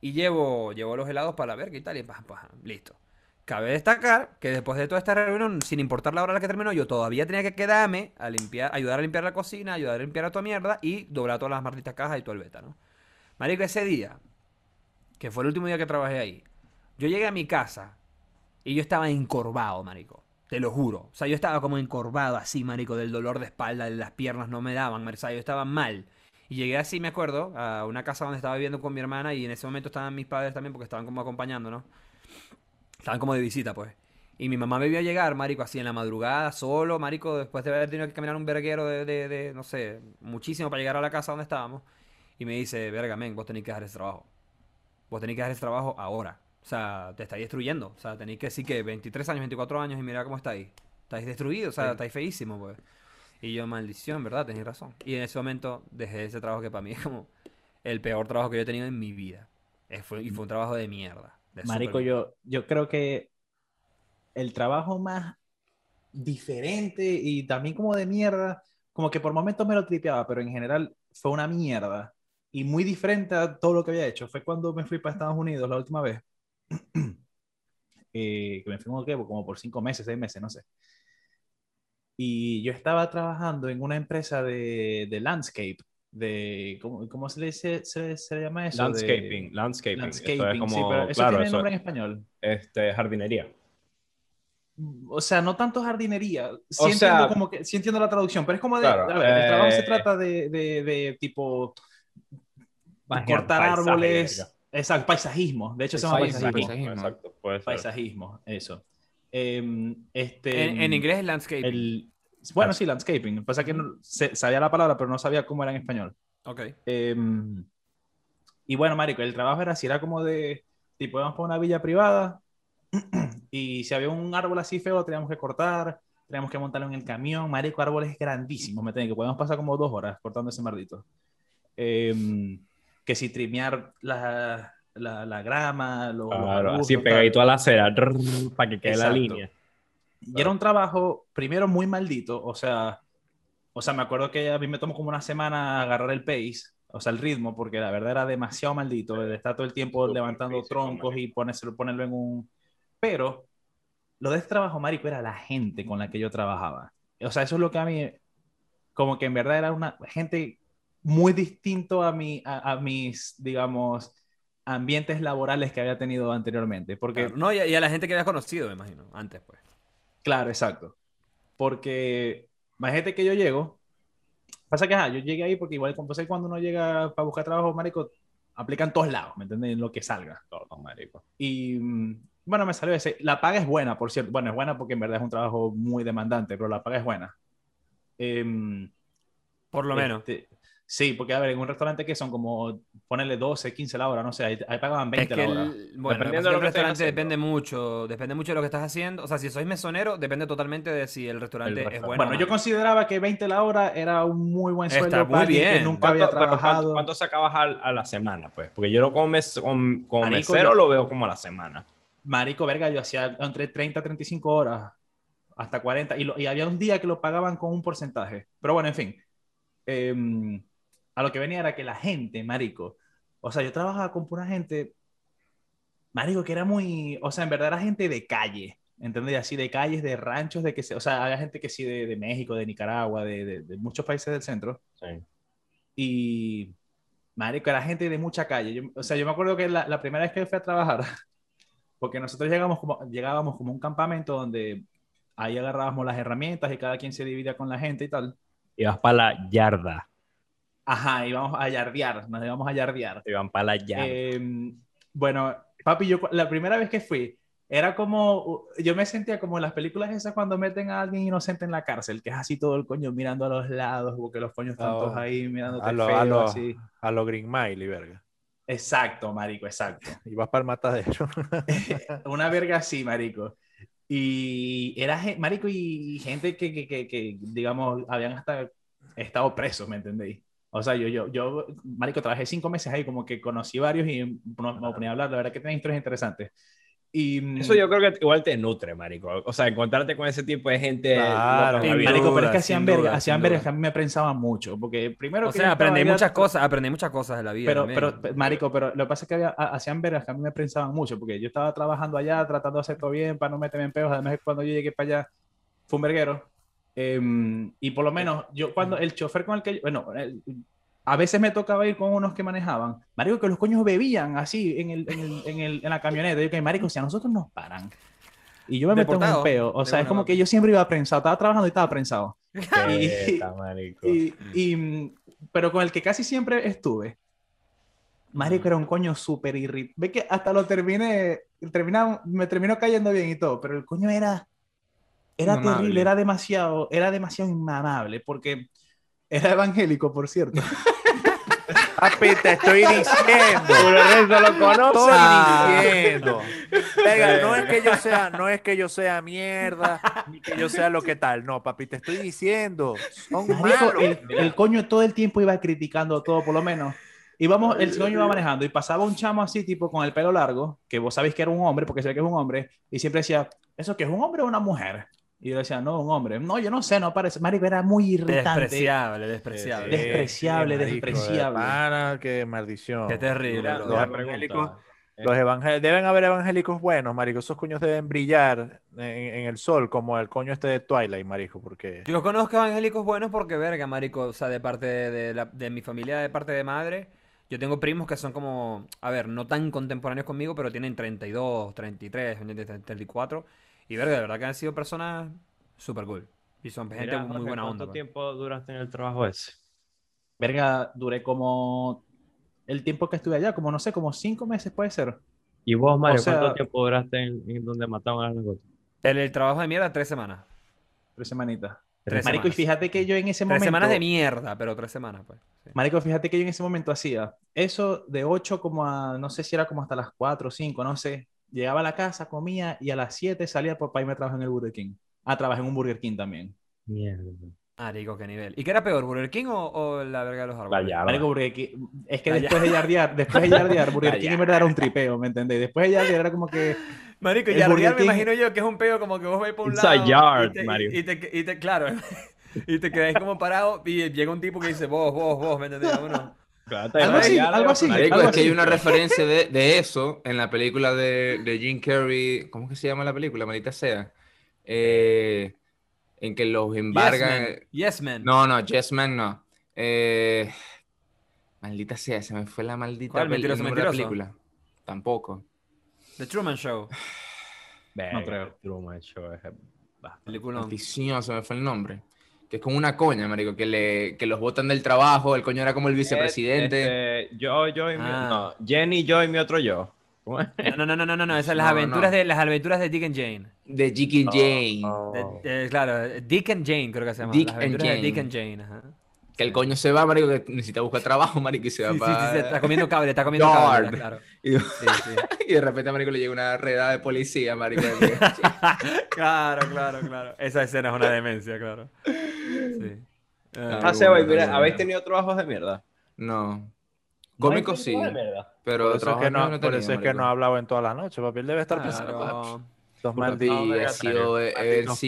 Y llevo, llevo los helados para la verga y tal, y pam, listo. Cabe destacar que después de toda esta reunión, sin importar la hora a la que terminó, yo todavía tenía que quedarme a limpiar, ayudar a limpiar la cocina, ayudar a limpiar a toda mierda y doblar todas las malditas cajas y todo el beta, ¿no? Marico, ese día, que fue el último día que trabajé ahí, yo llegué a mi casa y yo estaba encorvado, marico. Te lo juro. O sea, yo estaba como encorvado así, marico, del dolor de espalda, de las piernas no me daban, yo estaba mal. Y llegué así, me acuerdo, a una casa donde estaba viviendo con mi hermana y en ese momento estaban mis padres también porque estaban como acompañando, ¿no? Estaban como de visita, pues. Y mi mamá me vio llegar, marico, así en la madrugada, solo, marico, después de haber tenido que caminar un verguero de, de, de, no sé, muchísimo para llegar a la casa donde estábamos. Y me dice, verga, men, vos tenés que dejar ese trabajo. Vos tenés que dejar ese trabajo ahora. O sea, te estáis destruyendo. O sea, tenéis que decir que 23 años, 24 años y mira cómo estáis. Estáis destruidos, o sea, Sí. estáis feísimos, pues. Y yo, maldición, ¿verdad? Tenéis razón. Y en ese momento dejé ese trabajo que para mí es como el peor trabajo que yo he tenido en mi vida. Eh, fue- y fue un trabajo de mierda. de Marico, yo, yo creo que el trabajo más diferente y también como de mierda, como que por momentos me lo tripeaba, pero en general fue una mierda y muy diferente a todo lo que había hecho. Fue cuando me fui para Estados Unidos la última vez. eh, que me fui ¿qué? como por cinco meses, seis meses, no sé. Y yo estaba trabajando en una empresa de, de landscape, de, ¿cómo, cómo se, le dice, se, se le llama eso? De- Landscaping, landscaping. landscaping, Eso es como, sí, pero eso claro, tiene eso- nombre en español. este, jardinería. O sea, no tanto jardinería. Sí, O entiendo, sea- como que, sí entiendo la traducción, pero es como de. Claro, a ver, el trabajo se eh, trata de, de, de tipo. Cortar árboles. Exacto, paisajismo. De hecho, se llama Paisajismo. paisajismo. Exacto. Paisajismo, eso. Em, este, En, en inglés es landscape. el- bueno, sí, landscaping. Pasa que no, se- sabía la palabra, pero no sabía cómo era en español. Ok. Em, y bueno, marico, el trabajo era así, era como de, tipo, íbamos por una villa privada y si había un árbol así feo, teníamos que cortar, teníamos que montarlo en el camión, marico, árboles grandísimos, me entiendes, que podemos pasar como dos horas cortando ese maldito. Em, que si trimear la, la, la grama, los, los Claro, así tal. pegadito a la acera, para que quede la Exacto. línea. Y era un trabajo, primero, muy maldito. O sea, o sea, me acuerdo que a mí me tomó como una semana agarrar el pace, o sea, el ritmo, porque la verdad era demasiado maldito. El estar todo el tiempo levantando troncos y ponérselo, ponerlo en un. Pero lo de este trabajo, marico, era la gente con la que yo trabajaba. O sea, eso es lo que a mí, como que en verdad era una gente muy distinto a, mi, a, a mis, digamos, ambientes laborales que había tenido anteriormente. Porque Claro, No, y a, y a la gente que habías conocido, me imagino, antes, pues. Claro, exacto. Porque imagínate que yo llego. Pasa que ajá, yo llegué ahí porque igual como sé cuando uno llega para buscar trabajo, marico, aplica en todos lados, ¿me entiendes? En lo que salga. Todo, marico. Y mm, bueno, me salió ese. La paga es buena, por cierto. Bueno, es buena porque en verdad es un trabajo muy demandante, pero la paga es buena. Em, Por lo menos. Sí, porque a ver, en un restaurante que son como, ponerle 12, 15 la hora, no sé, ahí, ahí pagaban Es 20 que la hora. el, bueno, Dependiendo es el de lo que estés restaurante depende mucho, depende mucho de lo que estás haciendo. O sea, si sois mesonero, depende totalmente de si el restaurante El es restaurante. bueno. Bueno, o yo consideraba que 20 la hora era un muy buen Está sueldo muy para alguien que bien. nunca había ¿Cuánto, pero trabajado. cuánto, cuánto sacabas al- a, la semana, pues? Porque yo lo como, mes- con, como Marico, mesero yo- lo veo como a la semana. Marico, verga, yo hacía entre 30 y 35 horas, hasta 40, y, lo- y había un día que lo pagaban con un porcentaje. Pero bueno, en fin. Em, a lo que venía era que la gente, marico, o sea, yo trabajaba con pura gente, marico, que era muy, o sea, en verdad era gente de calle, ¿entendés? Así de calles, de ranchos, de que se, o sea, había gente que sí de, de México, de Nicaragua, de, de- de muchos países del centro. Sí. Y, marico, era gente de mucha calle. Yo- o sea, yo me acuerdo que la, la primera vez que fui a trabajar, porque nosotros llegamos como, llegábamos como un campamento donde ahí agarrábamos las herramientas y cada quien se dividía con la gente y tal. Ibas para la yarda. Ajá, íbamos a yardear, nos íbamos a yardear. Iban para la yarda. Eh, bueno, papi, yo la primera vez que fui, era como, yo me sentía como en las películas esas cuando meten a alguien inocente en la cárcel, que es así todo el coño mirando a los lados, porque los coños están Oh, todos ahí mirando A lo, feo, a lo, así. a lo Green Mile, y verga. Exacto, marico, exacto. Y vas para el matadero. Una verga así, marico. Y era, marico, y gente que, que, que, que, digamos, habían hasta estado presos, ¿me entendéis? O sea, yo, yo, yo, marico, trabajé cinco meses ahí, como que conocí varios y no- me ponía a hablar, la verdad que tienen historias interesantes. Y, mm, Eso yo creo que igual te nutre, marico. O sea, encontrarte con ese tipo de gente. Claro, vida. Marico, pero es que hacían verga, hacían verga que a mí me prensaban mucho, porque primero O que sea, aprendí muchas cosas, aprendí muchas cosas de la vida. Pero, también. pero, pe- marico, pero lo que pasa es que había, ha- hacían vergas que a mí me prensaban mucho, porque yo estaba trabajando allá, tratando de hacer todo bien, para no meterme en peos, además cuando yo llegué para allá, fue un verguero. Em, y por lo menos, yo cuando el chofer con el que, yo- bueno, el- a veces me tocaba ir con unos que manejaban, marico, que los coños bebían así en, el, en, el- en, el- en la camioneta, yo que, marico, si a nosotros nos paran, y yo me meto en un peo, o sea, es como que yo siempre iba prensado, estaba trabajando y estaba prensado. Marico. Y, y, mm, pero con el que casi siempre estuve, Marico era un coño súper irritante. Ve que hasta lo terminé, terminaba- me terminó cayendo bien y todo, pero el coño era, era Inmamable. terrible, era demasiado, era demasiado inmamable, porque era evangélico, por cierto. Papi, te estoy diciendo. Lorenzo lo conoce. Estoy diciendo. Venga, no es que yo sea, no es que yo sea mierda, ni que yo sea lo que tal. No, papi, te estoy diciendo. Son malos. el, el coño todo el tiempo iba criticando todo, por lo menos. Íbamos, el coño iba manejando y pasaba un chamo así, tipo con el pelo largo, que vos sabéis que era un hombre, porque sé que es un hombre, y siempre decía, ¿eso que es un hombre o una mujer? Y yo decía, no, un hombre. No, yo no sé, no parece. Marico era muy irritante. Despreciable, despreciable. Des- despreciable, marico, despreciable. pana, qué maldición. Qué terrible. Mira. Los evangélicos. Los deben haber evangélicos buenos, marico. Esos coños deben brillar en, en el sol, como el coño este de Twilight, marico, porque... Yo conozco evangélicos buenos porque, verga, marico, o sea, de parte de, de la- de mi familia, de parte de madre, yo tengo primos que son como, a ver, no tan contemporáneos conmigo, pero tienen 32, 33, 34, y verga, de verdad que han sido personas súper cool. Y son gente Mira, muy Jorge, buena ¿cuánto onda. pues. tiempo duraste en el trabajo ese? Verga, duré como el tiempo que estuve allá, como no sé, como cinco meses puede ser. ¿Y vos, Mario, O sea- cuánto tiempo duraste en, en donde mataron a las gotas? El, el trabajo de mierda, tres semanas. Tres semanitas. Tres Marico, y semanas. fíjate que yo en ese Tres momento. semanas de mierda, pero tres semanas, pues. sí. Marico, fíjate que yo en ese momento hacía eso de 8 como a, no sé si era como hasta las 4 o 5, no sé. Llegaba a la casa, comía y a las 7 salía por para irme a trabajar en el Burger King. Ah, trabajé en un Burger King también. Mierda. Marico, qué nivel. ¿Y qué era peor, Burger King o, o la verga de los árboles? La llave. Marico, Burger King, es que después de yardear, después de yardear, Burger King en verdad era un tripeo, ¿me entendés? Después de yardear era como que, Marico, El y Burger me King- imagino yo que es un pedo como que vos vais por un It's a lado. yard, y te, Mario. Y te, y te- claro. y te quedáis como parado y llega un tipo que dice, vos, vos, vos, ¿me entendés? Uno. Algo así, algo así. Marico, algo es que hay una referencia de, de eso en la película de, de Jim Carrey. ¿Cómo es que se llama la película? Maldita sea. Eh, en que los Yes, embargan. man. Yes, man. No, no, Yes Man no. Eh, maldita sea, se me fue la maldita Mentiroso, mentiroso? película. Tampoco. The Truman Show. Verga, creo. Truman Show es Película. Maldición, se me fue el nombre. Que es como una coña, marico, que, le, que los botan del trabajo. El coño era como el vicepresidente. Este, yo, yo y mi... Ah. No, Jenny, yo y mi otro yo. No, no, no, no, no, no. Esas son las No, aventuras no. de las aventuras de Dick and Jane. De Jicky Jane. Oh. De- de- claro, Dick and Jane creo que se llama. Dick las and aventuras de Jane. Dick and Jane, ajá. Que el coño se va, marico, que necesita buscar trabajo, marico, y se va Sí, sí, sí, sí, está comiendo cable, está comiendo cable, claro. Y, Sí, sí. y de repente, marico, le llega una redada de policía, marico. Claro, claro, claro. Esa escena es una demencia, claro. Sí. Ah, Ah, Seba, y bueno, mira. ¿habéis tenido trabajos de mierda? no. Cómico sí, ¿No pero Por eso es que no, por tenía, eso es que no ha hablado en toda la noche, papi. Él debe estar pensando, Claro. Papi, malditos, he sido,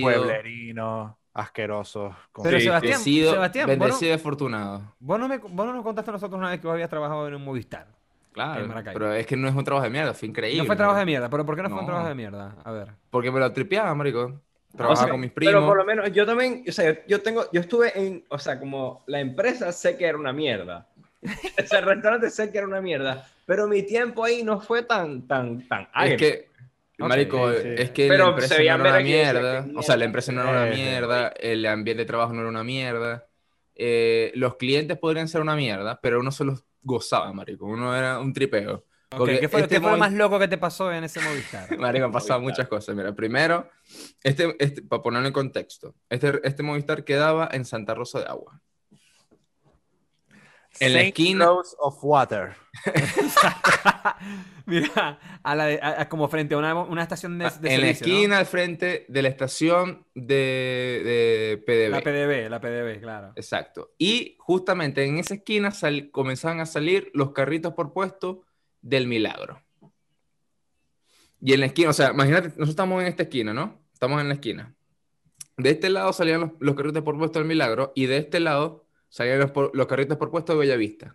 pueblerinos asquerosos. con- Pero sí, Sebastián, he sido Sebastián, vos no- bendecido y afortunado. Vos no, me, vos no nos contaste a nosotros una vez que vos habías trabajado en un Movistar. Claro, En pero es que no es un trabajo de mierda, fue increíble. no fue trabajo de mierda, pero ¿por qué no, fue un trabajo de mierda? A ver. Porque me lo tripeaba, marico. Trabajaba O sea, con mis Pero por primos. lo menos yo también, o sea, yo tengo, yo estuve en, o sea, como la empresa sé que era una mierda. o sea, el restaurante sé que era una mierda, pero mi tiempo ahí no fue tan, tan, tan Es que, marico, sí, sí. es que Pero la empresa se no era una mierda. O sea, la empresa no era una mierda. El ambiente de trabajo no era una mierda. eh, los clientes podrían ser una mierda, pero uno se los gozaba, marico. Uno era un tripeo. Ok, Porque ¿Qué fue, este qué fue lo Movi- más loco que te pasó en ese Movistar? Marico, han pasado muchas cosas. Mira, primero, este, este, para ponerlo en contexto, este, este Movistar quedaba en Santa Rosa de Agua. En la esquina- Rose of Water. Mira, a la de- a- a- como frente a una, una estación de, de Ah, en la esquina al frente de la estación de, de PDB. La PDB, la PDB, claro. Exacto. Y justamente en esa esquina sal- comenzaban a salir los carritos por puesto del milagro. Y en la esquina, o sea, imagínate, nosotros estamos en esta esquina, ¿no? Estamos en la esquina. De este lado salían los, los carritos por puesto del milagro y de este lado salían los, carritos por puesto de Bellavista.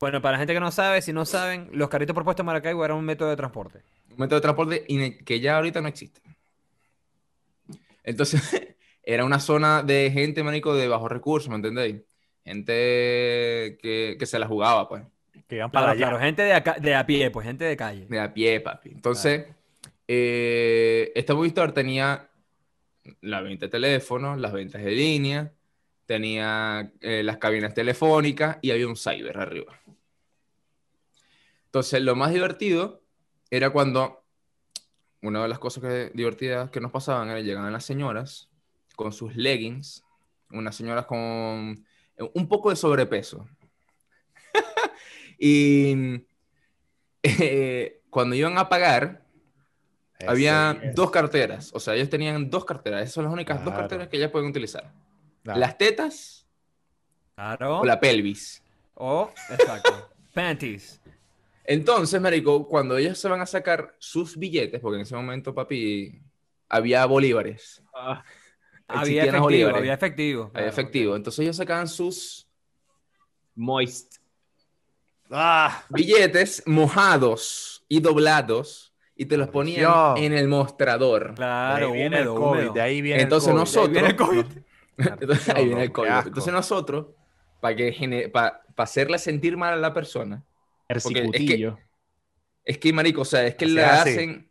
Bueno, para la gente que no sabe, si no saben, los carritos por puesto en Maracaibo eran un método de transporte. Un método de transporte que ya ahorita no existe. Entonces, era una zona de gente, manico, de bajos recursos, ¿me entendéis? Gente que, que se la jugaba, pues. Que iban para Claro, allá. claro, gente de, acá- de a pie, pues gente de calle. De a pie, papi. Entonces, eh, este Movistar tenía la venta de teléfonos, las ventas de línea, tenía eh, las cabinas telefónicas y había un cyber arriba. Entonces, lo más divertido era cuando una de las cosas que, divertidas que nos pasaban era llegaban las señoras con sus leggings, unas señoras con un poco de sobrepeso. y eh, cuando iban a pagar, había es. dos carteras. O sea, ellos tenían dos carteras. Esas son las únicas dos carteras que ellas pueden utilizar. Claro. Las tetas Claro. o la pelvis. O, exacto. Panties. Entonces, marico, cuando ellos se van a sacar sus billetes, porque en ese momento, papi, había bolívares. Ah, Había efectivo, bolívares. había efectivo. Había claro, efectivo. Entonces ellos sacaban sus... moist. Ah, billetes mojados y doblados y te los ponían en el mostrador. de Claro, ahí viene el COVID, húmedo. de ahí viene Entonces el COVID. nosotros, viene el COVID. Entonces, ahí viene el Qué COVID. asco. Entonces nosotros, para que gene- pa- pa hacerle sentir mal a la persona, Persicutillo. es que, marico, o sea, es que Así, le así. hacen...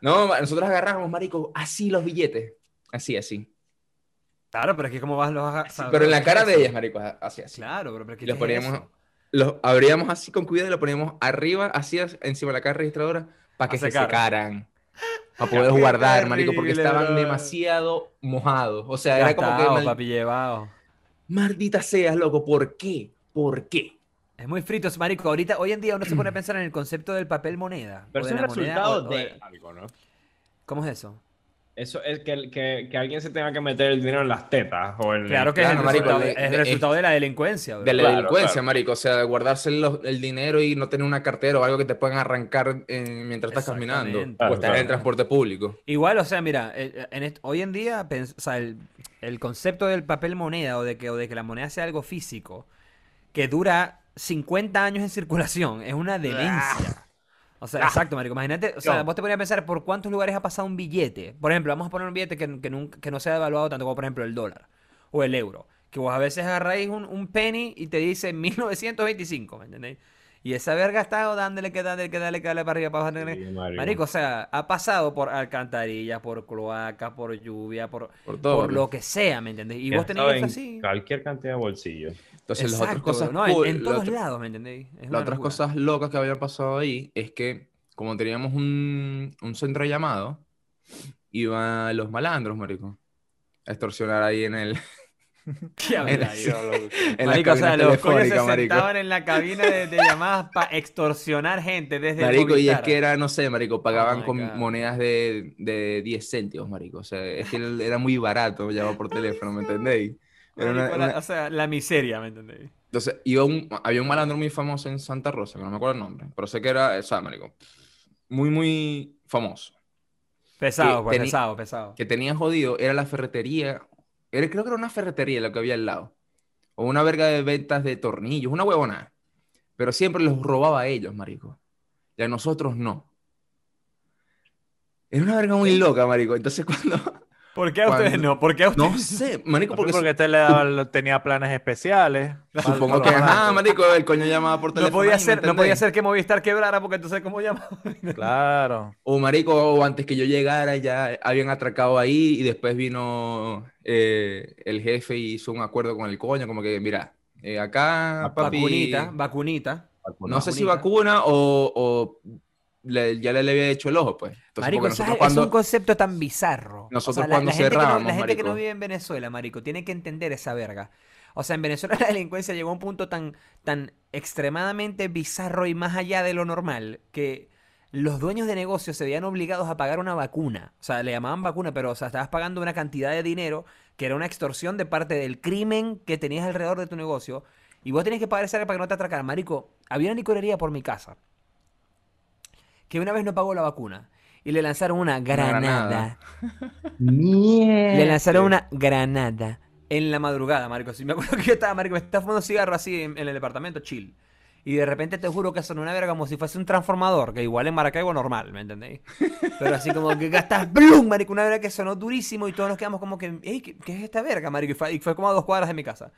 No, nosotros agarramos, marico, así los billetes. Así, así. Claro, pero es que como vas los a- Sí, pero en la ¿qué cara es de ellas, marico, así, así. Claro, pero, pero ¿qué Y los es poníamos, los abríamos así con cuidado y lo poníamos arriba, así as- encima de la caja registradora, para que se secar. secaran. Para poder Qué guardar, marico, porque estaban bro. demasiado mojados. O sea, era como que, mal- papi, llevado. maldita seas, loco, ¿por qué? ¿Por qué? Es muy frito, marico. Ahorita, hoy en día uno se pone a pensar en el concepto del papel moneda. Pero de es la el moneda, resultado o- o de algo, ¿no? ¿Cómo es eso? Eso es que, que, que alguien se tenga que meter el dinero en las tetas o en Claro que es el, marico, resultado, de- es el resultado de la delincuencia. bro. De la Claro, delincuencia, claro. marico. O sea, de guardarse los- el dinero y no tener una cartera o algo que te puedan arrancar eh, mientras estás caminando. O Claro, estar en el transporte público. Igual, o sea, mira, eh, en hoy en día, o sea, el, el concepto del papel moneda o de, que, o de que la moneda sea algo físico que dura 50 años en circulación es una demencia. O sea, exacto, marico. Imagínate, o sea, vos te ponías a pensar por cuántos lugares ha pasado un billete. Por ejemplo, vamos a poner un billete que, que, nunca- que no sea devaluado tanto como, por ejemplo, el dólar o el euro. Que vos a veces agarráis un, un penny y te dice 1925, ¿me entendéis? Y esa verga está dándole que dándole que darle que darle para arriba, para abajo. Sí, marico. Marico, o sea, ha pasado por alcantarillas, por cloacas, por lluvia, por, Por todo. por lo que sea, ¿me entendéis? Y vos estado eso así. Cualquier cantidad de bolsillos. Entonces, las otras cosas, no, en, cool- en las todos lados, ¿me entendéis? Las otras cosas locas que habían pasado ahí es que, como teníamos un, un centro llamado, iban los malandros, marico, a extorsionar ahí en el... En Marico, o sea, los coños se telefónica, marico. sentaban en la cabina de, de llamadas para extorsionar gente desde el Marico, y es que era, no sé, marico, pagaban my con God. monedas de, de 10 céntimos, marico. O sea, es que era muy barato llamar por teléfono, ¿me entendéis? Era una- la- O sea, la miseria, ¿me entendéis? Entonces, iba un, había un malandro muy famoso en Santa Rosa, que no me acuerdo el nombre, pero sé que era, o sea, marico, muy, muy famoso. Pesado, pues, pesado, pesado. Que tenía jodido, era la ferretería, creo que era una ferretería lo que había al lado. O una verga de ventas de tornillos, una huevona. Pero siempre los robaba a ellos, marico. Y a nosotros no. Era una verga muy loca, marico. Entonces cuando... ¿Por qué a ustedes Cuando- no? ¿Por qué a ustedes No sé, marico, Porque, porque, le daba- tenía planes especiales. supongo que... Ajá, marico, el coño llamaba por No teléfono. podía, ahí, ¿me ser, no podía ser que Movistar quebrara porque entonces cómo llama. Claro. O marico, o antes que yo llegara ya habían atracado ahí y después vino eh, el jefe y hizo un acuerdo con el coño, como que, mira, eh, acá, papi, Vacunita, vacunita. no sé si vacuna o, o le- ya le, le había hecho el ojo, pues. Entonces, Marico, es, un concepto tan bizarro. Nosotros la- cuando la, gente no- la gente que no vive en Venezuela, marico, tiene que entender esa verga. O sea, en Venezuela la delincuencia llegó a un punto tan, tan extremadamente bizarro y más allá de lo normal que los dueños de negocios se veían obligados a pagar una vacuna. O sea, le llamaban vacuna, pero o sea, estabas pagando una cantidad de dinero que era una extorsión de parte del crimen que tenías alrededor de tu negocio. Y vos tenías que pagar esa verga para que no te atracaran. Marico, había una licorería por mi casa que una vez no pagó la vacuna y le lanzaron una granada. granada. Le lanzaron una granada en la madrugada, marico. Sí, me acuerdo que yo estaba, marico, me estaba fumando cigarro así en, en el departamento, chill. Y de repente te juro que sonó una verga como si fuese un transformador, que igual en Maracaibo normal, ¿me entendéis? Pero así como que gastas ¡blum! marico, una verga que sonó durísimo y todos nos quedamos como que, ey, ¿qué, qué es esta verga, marico? Y fue, y fue como a dos cuadras de mi casa.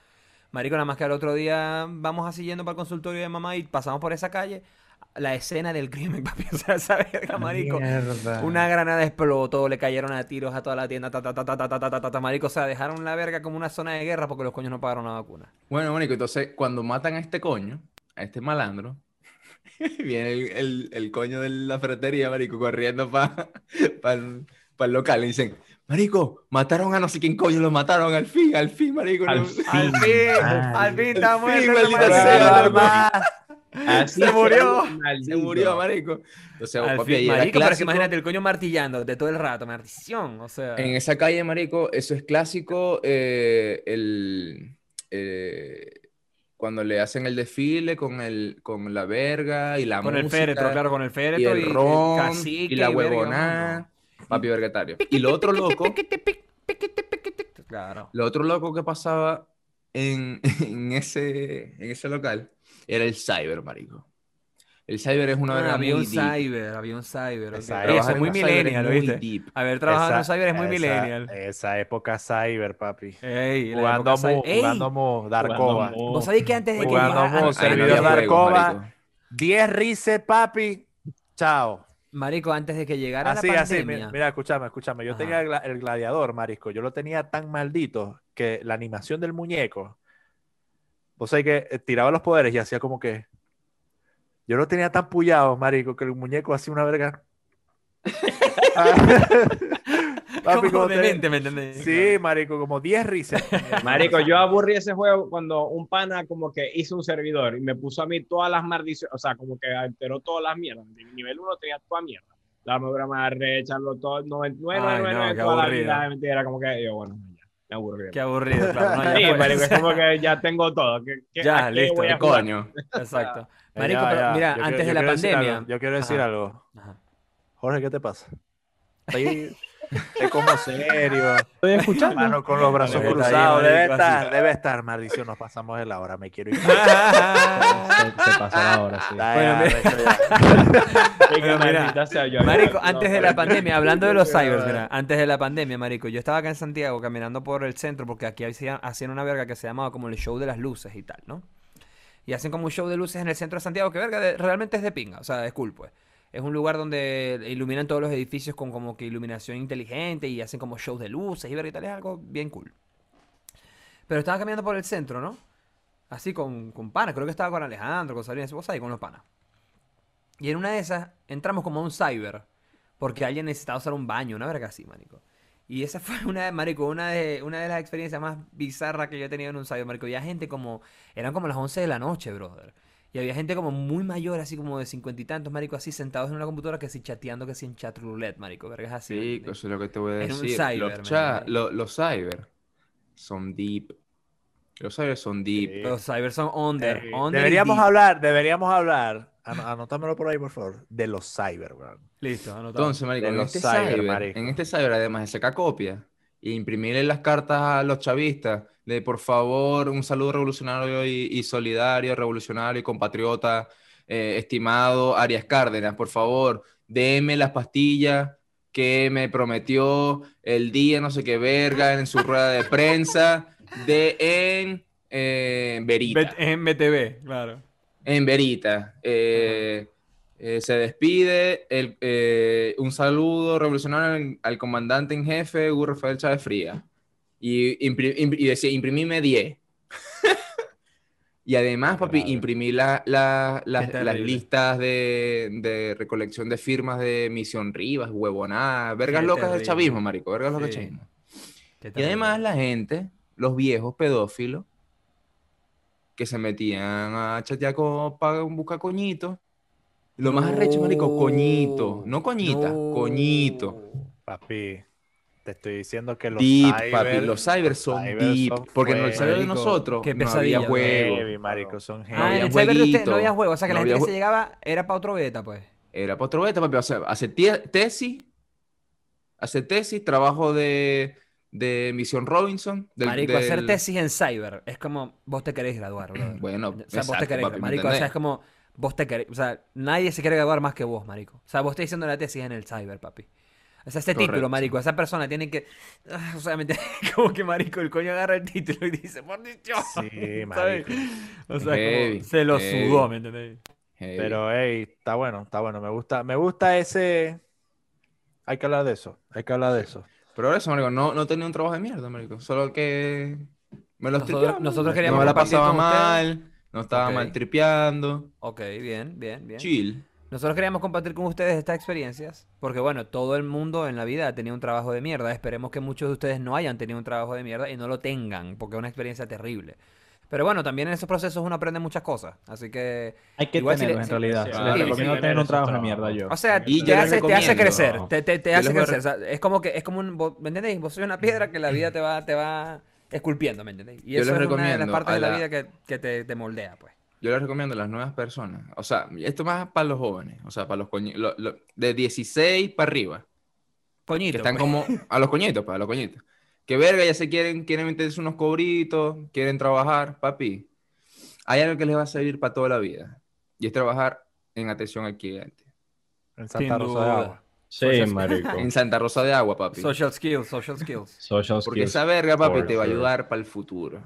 Marico, nada más que al otro día vamos así yendo para el consultorio de mamá y pasamos por esa calle, la escena del crimen, papi, o sea, esa verga, marico. Mierda. Una granada explotó, le cayeron a tiros a toda la tienda, ta, ta, ta, ta, ta, ta, ta, ta, ta, ta, marico. O sea, dejaron la verga como una zona de guerra porque los coños no pagaron la vacuna. Bueno, marico, entonces cuando matan a este coño, a este malandro, viene el, el, el coño de la ferretería, marico, corriendo para el local y dicen, marico, mataron a no sé quién coño, lo mataron al fin, al fin, marico. Al no- fin. Al fin, al fin está Al fin, muerto. Sea. Así Se murió. Se murió, marico. Entonces, Al papi, fin, marico, pero imagínate el coño martillando de todo el rato, maldición, o sea. En esa calle, marico, eso es clásico, eh, el, eh, cuando le hacen el desfile con, el, con la verga y la con el música, féretro, claro, con el y féretro y, el ron, cacique y la huevonada, papi vergatario. Y lo otro loco, Claro. lo otro loco que pasaba en, en ese, en ese local era el cyber, marico. El cyber es una Bueno, vaina había un deep. cyber, había un cyber. eso es muy millennial, ¿viste? deep. Haber trabajado en un cyber es muy esa- millennial. Esa época cyber, papi. Ey, Jugando época Mu, cy- ¡Ey! jugando Mu, Darkova. ¿Vos sabéis que antes de que Jugando llegara- Mu, servidor Darkova. marico. 10 rices, papi. Chao. Marico, antes de que llegara Así, la así. pandemia. Mira, mira, escúchame, escúchame. Yo Ajá. tenía el, gla- el gladiador, marisco. Yo lo tenía tan maldito que la animación del muñeco. Vos sabés que eh, tiraba los poderes y hacía como que. Yo lo tenía tan pullado, marico, que el muñeco hacía una verga. Papi. Sí, marico, como 10 risas. Marico, yo aburrí ese juego cuando un pana como que hizo un servidor y me puso a mí todas las maldiciones, o sea, como que alteró todas las mierdas. En nivel 1 tenía toda mierda. La armadura más recha, todo, 99, Ay, no, 99, qué toda la aburrido. vida, mentira, era como que yo, bueno, aburrí. Qué aburrido, claro. no, ya Sí, fue. marico, es como que ya tengo todo. ¿Qué, qué, Ya, listo, voy a ¿Qué jugar? coño? Exacto. Marico, ya, pero ya. mira, Yo antes quiero- de la pandemia. algo, Yo quiero decir Ajá. algo. Jorge, ¿qué te pasa? Estoy, estoy como serio. Estoy escuchando. Mano con los brazos ahí, cruzados. Debe estar, debe estar, maldición. Nos pasamos de la hora. Me quiero ir. Se, se pasó la hora, sí. Bueno, mira. sea yo. Marico, No, antes de la pandemia, hablando de los cybers, mira, antes de la pandemia, Marico, yo estaba acá en Santiago caminando por el centro porque aquí hacían, hacían una verga que se llamaba como el show de las luces y tal, ¿no? Y hacen como un show de luces en el centro de Santiago que verga, de- realmente es de pinga, o sea, es cool, pues. Es un lugar donde iluminan todos los edificios con como que iluminación inteligente y hacen como shows de luces y verga y tal, es algo bien cool. Pero estaba caminando por el centro, ¿no? Así con, con panas, creo que estaba con Alejandro, con Sabrina, vos ahí con los panas. Y en una de esas entramos como a un cyber, porque alguien necesitaba usar un baño, una verga así, marico. Y esa fue una de, marico, una de, una de las experiencias más bizarras que yo he tenido en un cyber, marico. Había gente como, eran como las 11 de la noche, brother. Y había gente como muy mayor, así como de cincuenta y tantos, marico, así sentados en una computadora que sí chateando, que sí en chat roulette, marico, vergas así. ¿me Sí, eso es lo que te voy a En un decir. cyber, los, ¿me cha- lo- los cyber son deep. Los cyber son deep. Sí. Los cyber son under, deberíamos deep. hablar, deberíamos hablar. an- Anótamelo por ahí, por favor. De los cyber, weón. Listo, anotado. Entonces, marico, De en los este cyber, cyber, marico. en este cyber, además de sacar copia e imprimirle las cartas a los chavistas de por favor, un saludo revolucionario y, y solidario, revolucionario y compatriota, eh, estimado Arias Cárdenas, por favor, déme las pastillas que me prometió el día no sé qué verga en su rueda de prensa de en eh, Verita. Bet- en BTV, claro. En Verita. eh, eh, se despide el, eh, un saludo revolucionario al, al comandante en jefe, Hugo Rafael Chávez Fría. Y, decía, imprimime 10. y además, papi, Grave. imprimí la- la- las- listas de, de recolección de firmas de Misión Rivas, huevonadas, vergas Qué locas del terrible. chavismo, marico, vergas locas del chavismo. Y además la gente, los viejos pedófilos, que se metían a chatear con, para buscar coñitos. Lo más arrecho, marico, coñito. No coñita, No. coñito. Papi, te estoy diciendo que los Deep, cyber, papi. Los cyber son cyber deep. son porque en el cyber de nosotros qué no pesadilla, había juego. Heavy, marico, son Ah, heavy. en había el cyber de usted no había juego. O sea que no la gente que se llegaba era para otro beta, pues. Era para otro beta, papi. O sea, hacer tesis, hacer tesis, trabajo de, de Misión Robinson. del- Marico, hacer tesis en cyber es como vos te querés graduar, brother. Bueno, O sea, vos te exacto, querés, papi, ¿me marico, o sea, es como vos te querés, o sea, nadie se quiere graduar más que vos, marico. O sea, vos estás diciendo la tesis en el cyber, papi. O sea, ese título, marico, esa persona tiene que, ah, o sea, ¿me entiendes? como que marico, el coño agarra el título y dice, por dicho. Sí, marico. O sea, Heavy, como se lo heavy. sudó, ¿me entendés? Pero, hey, está bueno, está bueno. Me gusta, me gusta ese. Hay que hablar de eso. Hay que hablar de eso. Pero eso, marico, no, no tenía un trabajo de mierda, marico. Solo que me los Nosotros- nosotros No queríamos me la pasaba ustedes. No estaba Ok. mal tripeando. Ok, bien, bien, bien. Chill. Nosotros queríamos compartir con ustedes estas experiencias, porque bueno, todo el mundo en la vida ha tenido un trabajo de mierda. Esperemos que muchos de ustedes no hayan tenido un trabajo de mierda y no lo tengan, porque es una experiencia terrible. Pero bueno, también en esos procesos uno aprende muchas cosas. Así que, Hay que Igual si tenerlo le- en realidad. sí, Se sí, recomiendo sí, tener un trabajo de mierda yo. o sea, Y te hace, te hace recomiendo. crecer, te, te- hace crecer. O sea, es como que es como un, ¿me entendéis? Vos sois una piedra que la vida te va, te va esculpiendo, ¿me entendéis? Y Yo eso les es una de las partes de la vida que, que te, te moldea, pues. Yo les recomiendo a las nuevas personas. O sea, esto más para los jóvenes. O sea, para los coñi- lo- lo- de 16 para arriba. Coñito. Que están pues. como a los coñitos, para los coñitos. Que verga, ya se quieren, quieren meterse unos cobritos, quieren trabajar, papi. hay algo que les va a servir para toda la vida. Y es trabajar en atención al cliente. En Sin Santa Rosa de. Agua. Sí, marico. En Santa Rosa de Agua, papi. Social skills, social skills. Social Porque skills esa verga, papi, te va a ayudar para el futuro.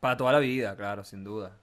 Para toda la vida, claro, sin duda.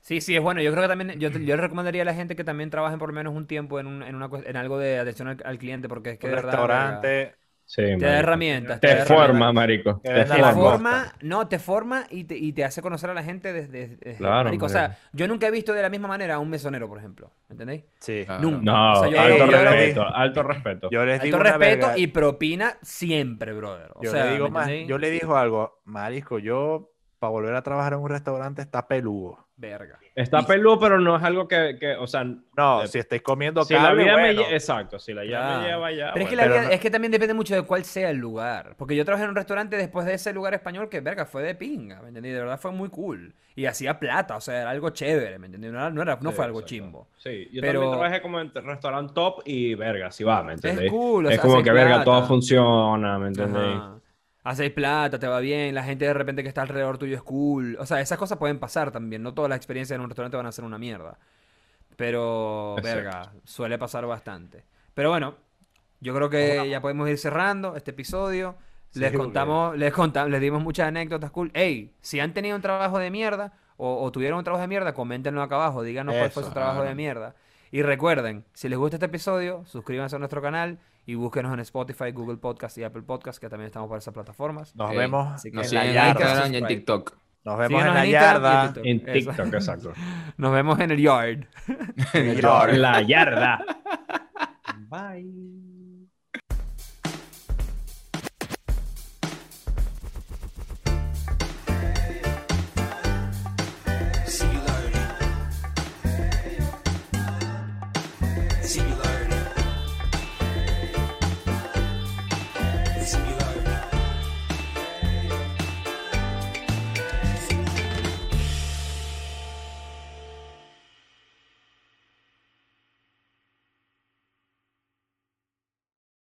Sí, sí, es bueno. Yo creo que también, yo, yo le recomendaría a la gente que también trabajen por lo menos un tiempo en, un- en, una, en algo de atención al, al cliente, porque es que Un de verdad, verga, restaurante. Sí, te da herramientas. Te da forma, herramientas. marico. Te Te la forma. forma, no, te forma y te, y te hace conocer a la gente desde... desde- Claro, marico, o sea, yo nunca he visto de la misma manera a un mesonero, por ejemplo. ¿Entendéis? Sí. Claro. Nunca. No, O sea, yo- alto yo- yo- respeto, alto respeto. Yo les digo Alto respeto verga, y propina siempre, brother. O yo sea, le digo ¿me más, yo le digo algo, Marisco, yo para volver a trabajar en un restaurante está peludo. Verga. Está peludo, pero no es algo que, que o sea, No, Eh, si estáis comiendo si la cable, vida me bueno. lle- exacto, si la Claro. me lleva ya. Pero es que bueno. la Pero vida, no- es que también depende mucho de cuál sea el lugar. Porque yo trabajé en un restaurante después de ese lugar español que, verga, fue de pinga, ¿me entendí? De verdad fue muy cool. Y hacía plata, o sea, era algo chévere, ¿me entendí? No, era- no, era- no Sí, fue algo exacto. chimbo. Sí, yo Pero- también trabajé como en restaurante top y verga, si va, ¿me entendéis? cool, o Es sea, como haces que verga, plata. todo funciona, ¿me entendéis? Ajá. Hacéis plata, te va bien, la gente de repente que está alrededor tuyo es cool. O sea, esas cosas pueden pasar también. No todas las experiencias en un restaurante van a ser una mierda. Pero, verga, suele pasar bastante. Pero bueno, yo creo que ya podemos ir cerrando este episodio. Sí, les contamos, les contamos, les dimos muchas anécdotas cool. Ey, si han tenido un trabajo de mierda o, o tuvieron un trabajo de mierda, coméntenlo acá abajo, díganos cuál fue Eso, su trabajo de mierda. Y recuerden, si les gusta este episodio, suscríbanse a nuestro canal y búsquenos en Spotify, Google Podcast y Apple Podcast, que también estamos por esas plataformas. Nos vemos en siguen la en yarda. Instagram y en. TikTok. Nos vemos en la en yarda. TikTok. En. TikTok, exacto. Nos vemos en el yard. En el yard. La yarda. Bye.